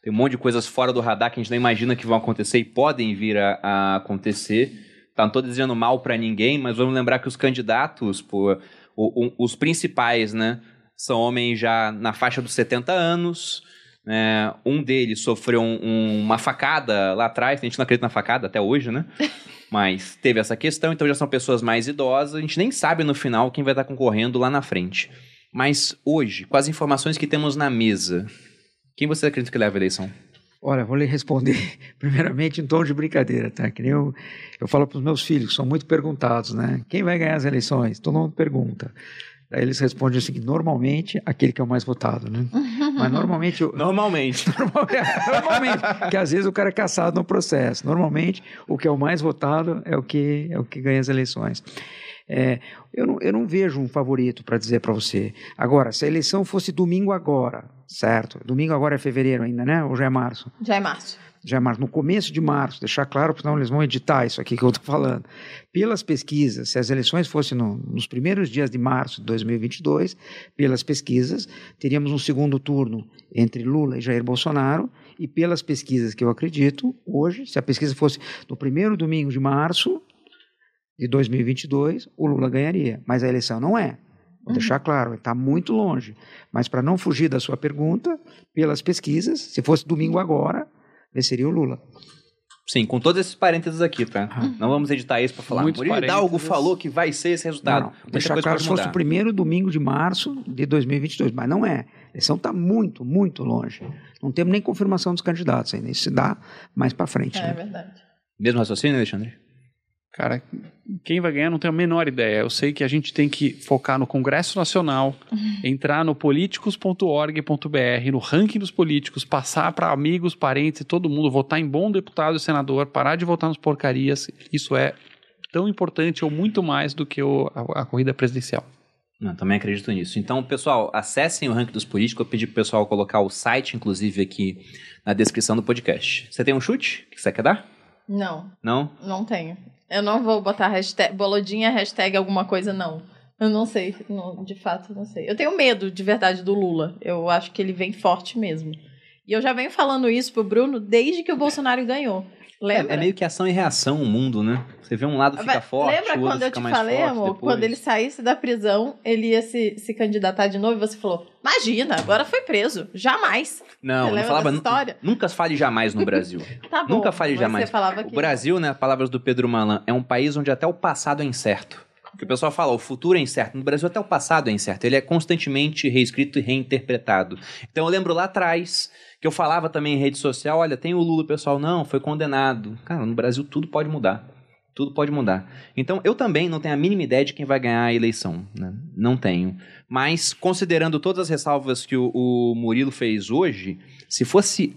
Tem um monte de coisas fora do radar que a gente não imagina que vão acontecer e podem vir a, a acontecer. Tá, não tô dizendo mal pra ninguém, mas vamos lembrar que os candidatos, pô, o- o- os principais, né? São homens já na faixa dos 70 anos. né? um deles sofreu um- um- uma facada lá atrás. A gente não acredita na facada até hoje, né? Mas teve essa questão, então já são pessoas mais idosas. A gente nem sabe no final quem vai estar concorrendo lá na frente. Mas hoje, com as informações que temos na mesa, quem você acredita que leva a eleição? Olha, vou lhe responder primeiramente em tom de brincadeira, tá? Que nem eu, eu falo para os meus filhos, que são muito perguntados, né? Quem vai ganhar as eleições? Todo mundo pergunta. Daí eles respondem o seguinte, normalmente, aquele que é o mais votado, né? Mas normalmente... eu- Normalmente. Normalmente, que às vezes o cara é caçado no processo. Normalmente, o que é o mais votado é o que, é o que ganha as eleições. É, eu, não, eu não vejo um favorito para dizer para você. Agora, se a eleição fosse domingo agora, certo? Domingo agora é fevereiro ainda, né? Ou já é março? Já é março. Já é março. No começo de março, deixar claro, porque senão eles vão editar isso aqui que eu estou falando. Pelas pesquisas, se as eleições fossem no- nos primeiros dias de março de 2022, pelas pesquisas, teríamos um segundo turno entre Lula e Jair Bolsonaro, e pelas pesquisas que eu acredito, hoje, se a pesquisa fosse no primeiro domingo de março de 2022, o Lula ganharia. Mas a eleição não é. Vou deixar claro, está muito longe. Mas para não fugir da sua pergunta, pelas pesquisas, se fosse domingo agora, venceria o Lula. Sim, com todos esses parênteses aqui, tá? Não vamos editar isso pra falar. Muitos Murilo Hidalgo parênteses. falou que vai ser esse resultado. Não, não. Deixar claro se fosse o primeiro domingo de março de 2022, mas não é. A eleição está muito, muito longe. Não temos nem confirmação dos candidatos ainda. Isso se dá mais para frente. É né? verdade. Mesmo raciocínio, Alexandre? Cara, quem vai ganhar não tenho a menor ideia. Eu sei que a gente tem que focar no Congresso Nacional, entrar no políticos.org.br, no ranking dos políticos, passar para amigos, parentes e todo mundo, votar em bom deputado e senador, parar de votar nas porcarias. Isso é tão importante ou muito mais do que o- a, a corrida presidencial. Não, também acredito nisso. Então, pessoal, acessem o ranking dos políticos. Eu pedi pro pessoal colocar o site, inclusive, aqui na descrição do podcast. Você tem um chute que você quer dar? Não, Não? não tenho. Eu não vou botar hashtag, bolodinha, hashtag alguma coisa, não. Eu não sei, não, de fato, não sei. Eu tenho medo, de verdade, do Lula. Eu acho que ele vem forte mesmo. E eu já venho falando isso pro Bruno desde que o Bolsonaro ganhou. Lembra? É, é meio que ação e reação o mundo, né? Você vê um lado fica Vai- forte, Lembra o outro quando eu te falei, forte amor? depois. Quando ele saísse da prisão, ele ia se, se candidatar de novo e você falou: Imagina, agora foi preso. Jamais. Não, lembra falava... história? Nunca fale jamais no Brasil. Tá bom. Nunca fale você jamais. falava que O Brasil, né, palavras do Pedro Malan, é um país onde até o passado é incerto. Porque o pessoal fala, o futuro é incerto. No Brasil, até o passado é incerto. Ele é constantemente reescrito e reinterpretado. Então, eu lembro lá atrás que eu falava também em rede social, olha, tem o Lula, o pessoal, não, foi condenado. Cara, no Brasil tudo pode mudar. Tudo pode mudar. Então, eu também não tenho a mínima ideia de quem vai ganhar a eleição. né? Não tenho. Mas, considerando todas as ressalvas que o, o Murilo fez hoje, se fosse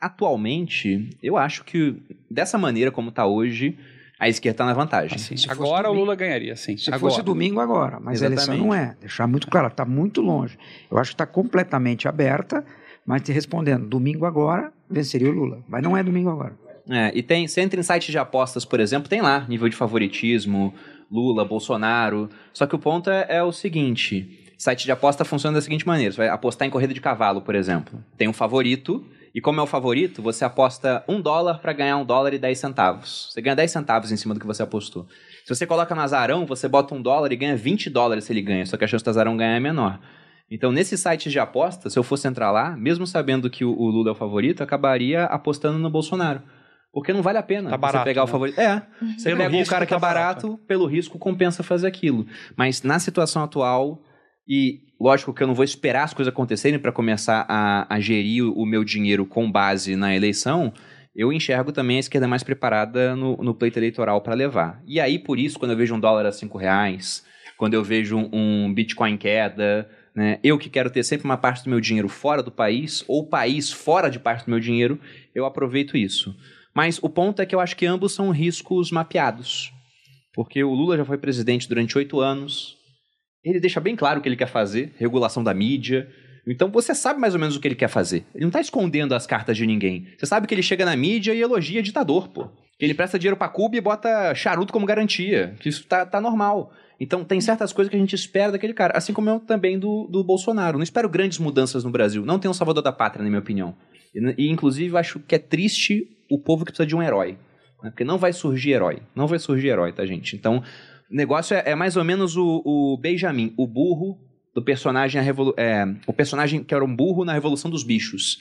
atualmente, eu acho que dessa maneira como está hoje, a esquerda está na vantagem. Assim, agora o domingo- Lula ganharia, sim. Se agora. fosse domingo agora, mas a eleição Exatamente. não é. Deixar muito claro, está muito longe. Eu acho que está completamente aberta, mas te respondendo, domingo agora, venceria o Lula. Mas não é domingo agora. É, e tem, você entra em site de apostas, por exemplo, tem lá nível de favoritismo, Lula, Bolsonaro. Só que o ponto é, é o seguinte: site de aposta funciona da seguinte maneira: você vai apostar em corrida de cavalo, por exemplo. Tem um favorito, e como é o favorito, você aposta um dólar para ganhar um dólar e 10 centavos. Você ganha 10 centavos em cima do que você apostou. Se você coloca no azarão, você bota um dólar e ganha 20 dólares se ele ganha, só que a chance do azarão ganhar é menor. Então, nesses sites de aposta, se eu fosse entrar lá, mesmo sabendo que o, o Lula é o favorito, eu acabaria apostando no Bolsonaro. Porque não vale a pena Tá barato, você pegar o né? favorito. É. Você Pelo pega risco cara que tá é barato, pelo risco compensa fazer aquilo. Mas na situação atual, e lógico que eu não vou esperar as coisas acontecerem para começar a, a gerir o meu dinheiro com base na eleição, eu enxergo também a esquerda mais preparada no, no pleito eleitoral para levar. E aí, por isso, quando eu vejo um dólar a cinco reais, quando eu vejo um Bitcoin queda, né, eu que quero ter sempre uma parte do meu dinheiro fora do país, ou país fora de parte do meu dinheiro, eu aproveito isso. Mas o ponto é que eu acho que ambos são riscos mapeados. Porque o Lula já foi presidente durante oito anos. Ele deixa bem claro o que ele quer fazer, regulação da mídia. Então você sabe mais ou menos o que ele quer fazer. Ele não tá escondendo as cartas de ninguém. Você sabe que ele chega na mídia e elogia ditador, pô. Ele presta dinheiro pra Cuba e bota charuto como garantia. Isso tá, tá normal. Então tem certas coisas que a gente espera daquele cara. Assim como eu também do, do Bolsonaro. Não espero grandes mudanças no Brasil. Não tem um salvador da pátria, na minha opinião. E, inclusive, acho que é triste o povo que precisa de um herói. né? Porque não vai surgir herói. Não vai surgir herói, tá, gente? Então, o negócio é, é mais ou menos o, o Benjamin, o burro do personagem, é, o personagem que era um burro na Revolução dos Bichos.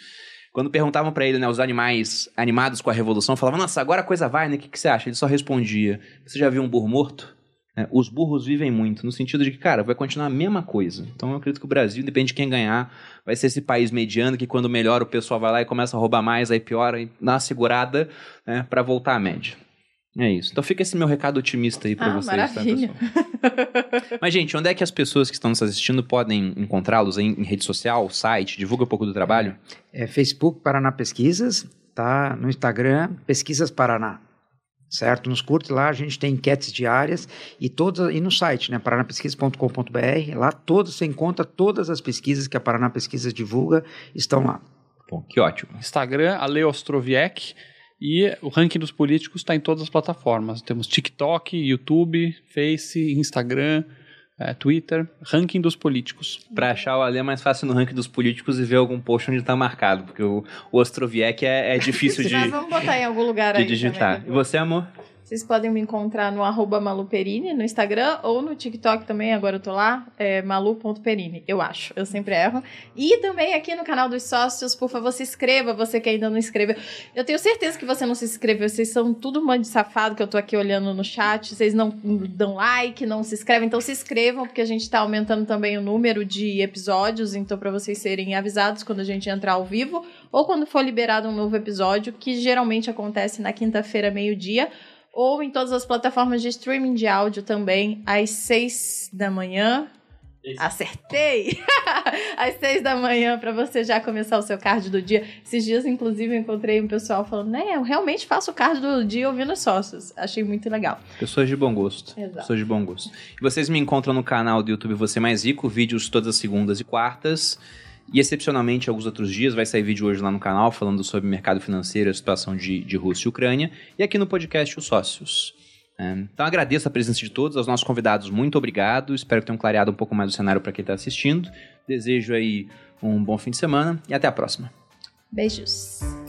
Quando perguntavam pra ele, né, os animais animados com a revolução, falavam, nossa, agora a coisa vai, né? O que, que você acha? Ele só respondia, você já viu um burro morto? É, os burros vivem muito, no sentido de que, cara, vai continuar a mesma coisa. Então eu acredito que o Brasil, depende de quem ganhar, vai ser esse país mediano que quando melhora o pessoal vai lá e começa a roubar mais, aí piora e dá uma segurada né, para voltar à média. É isso. Então fica esse meu recado otimista aí pra Ah, vocês, maravilha. tá, pessoal? Mas, gente, onde é que as pessoas que estão nos assistindo podem encontrá-los? Em, em rede social, site? Divulga um pouco do trabalho? É Facebook Paraná Pesquisas, tá? No Instagram, Pesquisas Paraná. Certo? Nos curte lá, a gente tem enquetes diárias e todas e no site, né, paranapesquisas.com.br, lá todos você encontra todas as pesquisas que a Paraná Pesquisas divulga, estão lá. Bom, que ótimo. Instagram, Ale Ostroviec. E o ranking dos políticos está em todas as plataformas. Temos TikTok, YouTube, Face, Instagram, eh, Twitter. Ranking dos políticos. Pra achar o Ale é mais fácil no ranking dos políticos e ver algum post onde tá marcado, porque o, o Ostroviec é, é difícil de, Nós vamos botar em algum lugar de aí digitar. também. E você, amor? Vocês podem me encontrar no arroba maluperini no Instagram ou no TikTok também, agora eu tô lá, é malu.perini, eu acho, eu sempre erro. E também aqui no canal dos sócios, por favor, se inscreva, você que ainda não inscreveu. Eu tenho certeza que você não se inscreveu, vocês são tudo um monte de safado que eu tô aqui olhando no chat, vocês não dão like, não se inscrevem, então se inscrevam, porque a gente tá aumentando também o número de episódios, então para vocês serem avisados quando a gente entrar ao vivo, ou quando for liberado um novo episódio, que geralmente acontece na quinta-feira, meio-dia, ou em todas as plataformas de streaming de áudio também, às seis da manhã. Acertei! às seis da manhã, para você já começar o seu card do dia. Esses dias, inclusive, eu encontrei um pessoal falando, né, eu realmente faço o card do dia ouvindo os sócios. Achei muito legal. Pessoas de bom gosto. Exato. Pessoas de bom gosto. E vocês me encontram no canal do YouTube Você Mais Rico, vídeos todas as segundas e quartas. E excepcionalmente, alguns outros dias, vai sair vídeo hoje lá no canal falando sobre mercado financeiro a situação de, de Rússia e Ucrânia. E aqui no podcast Os Sócios. É, Então agradeço a presença de todos, aos nossos convidados, muito obrigado. Espero que tenham clareado um pouco mais o cenário para quem está assistindo. Desejo aí um bom fim de semana e até a próxima. Beijos.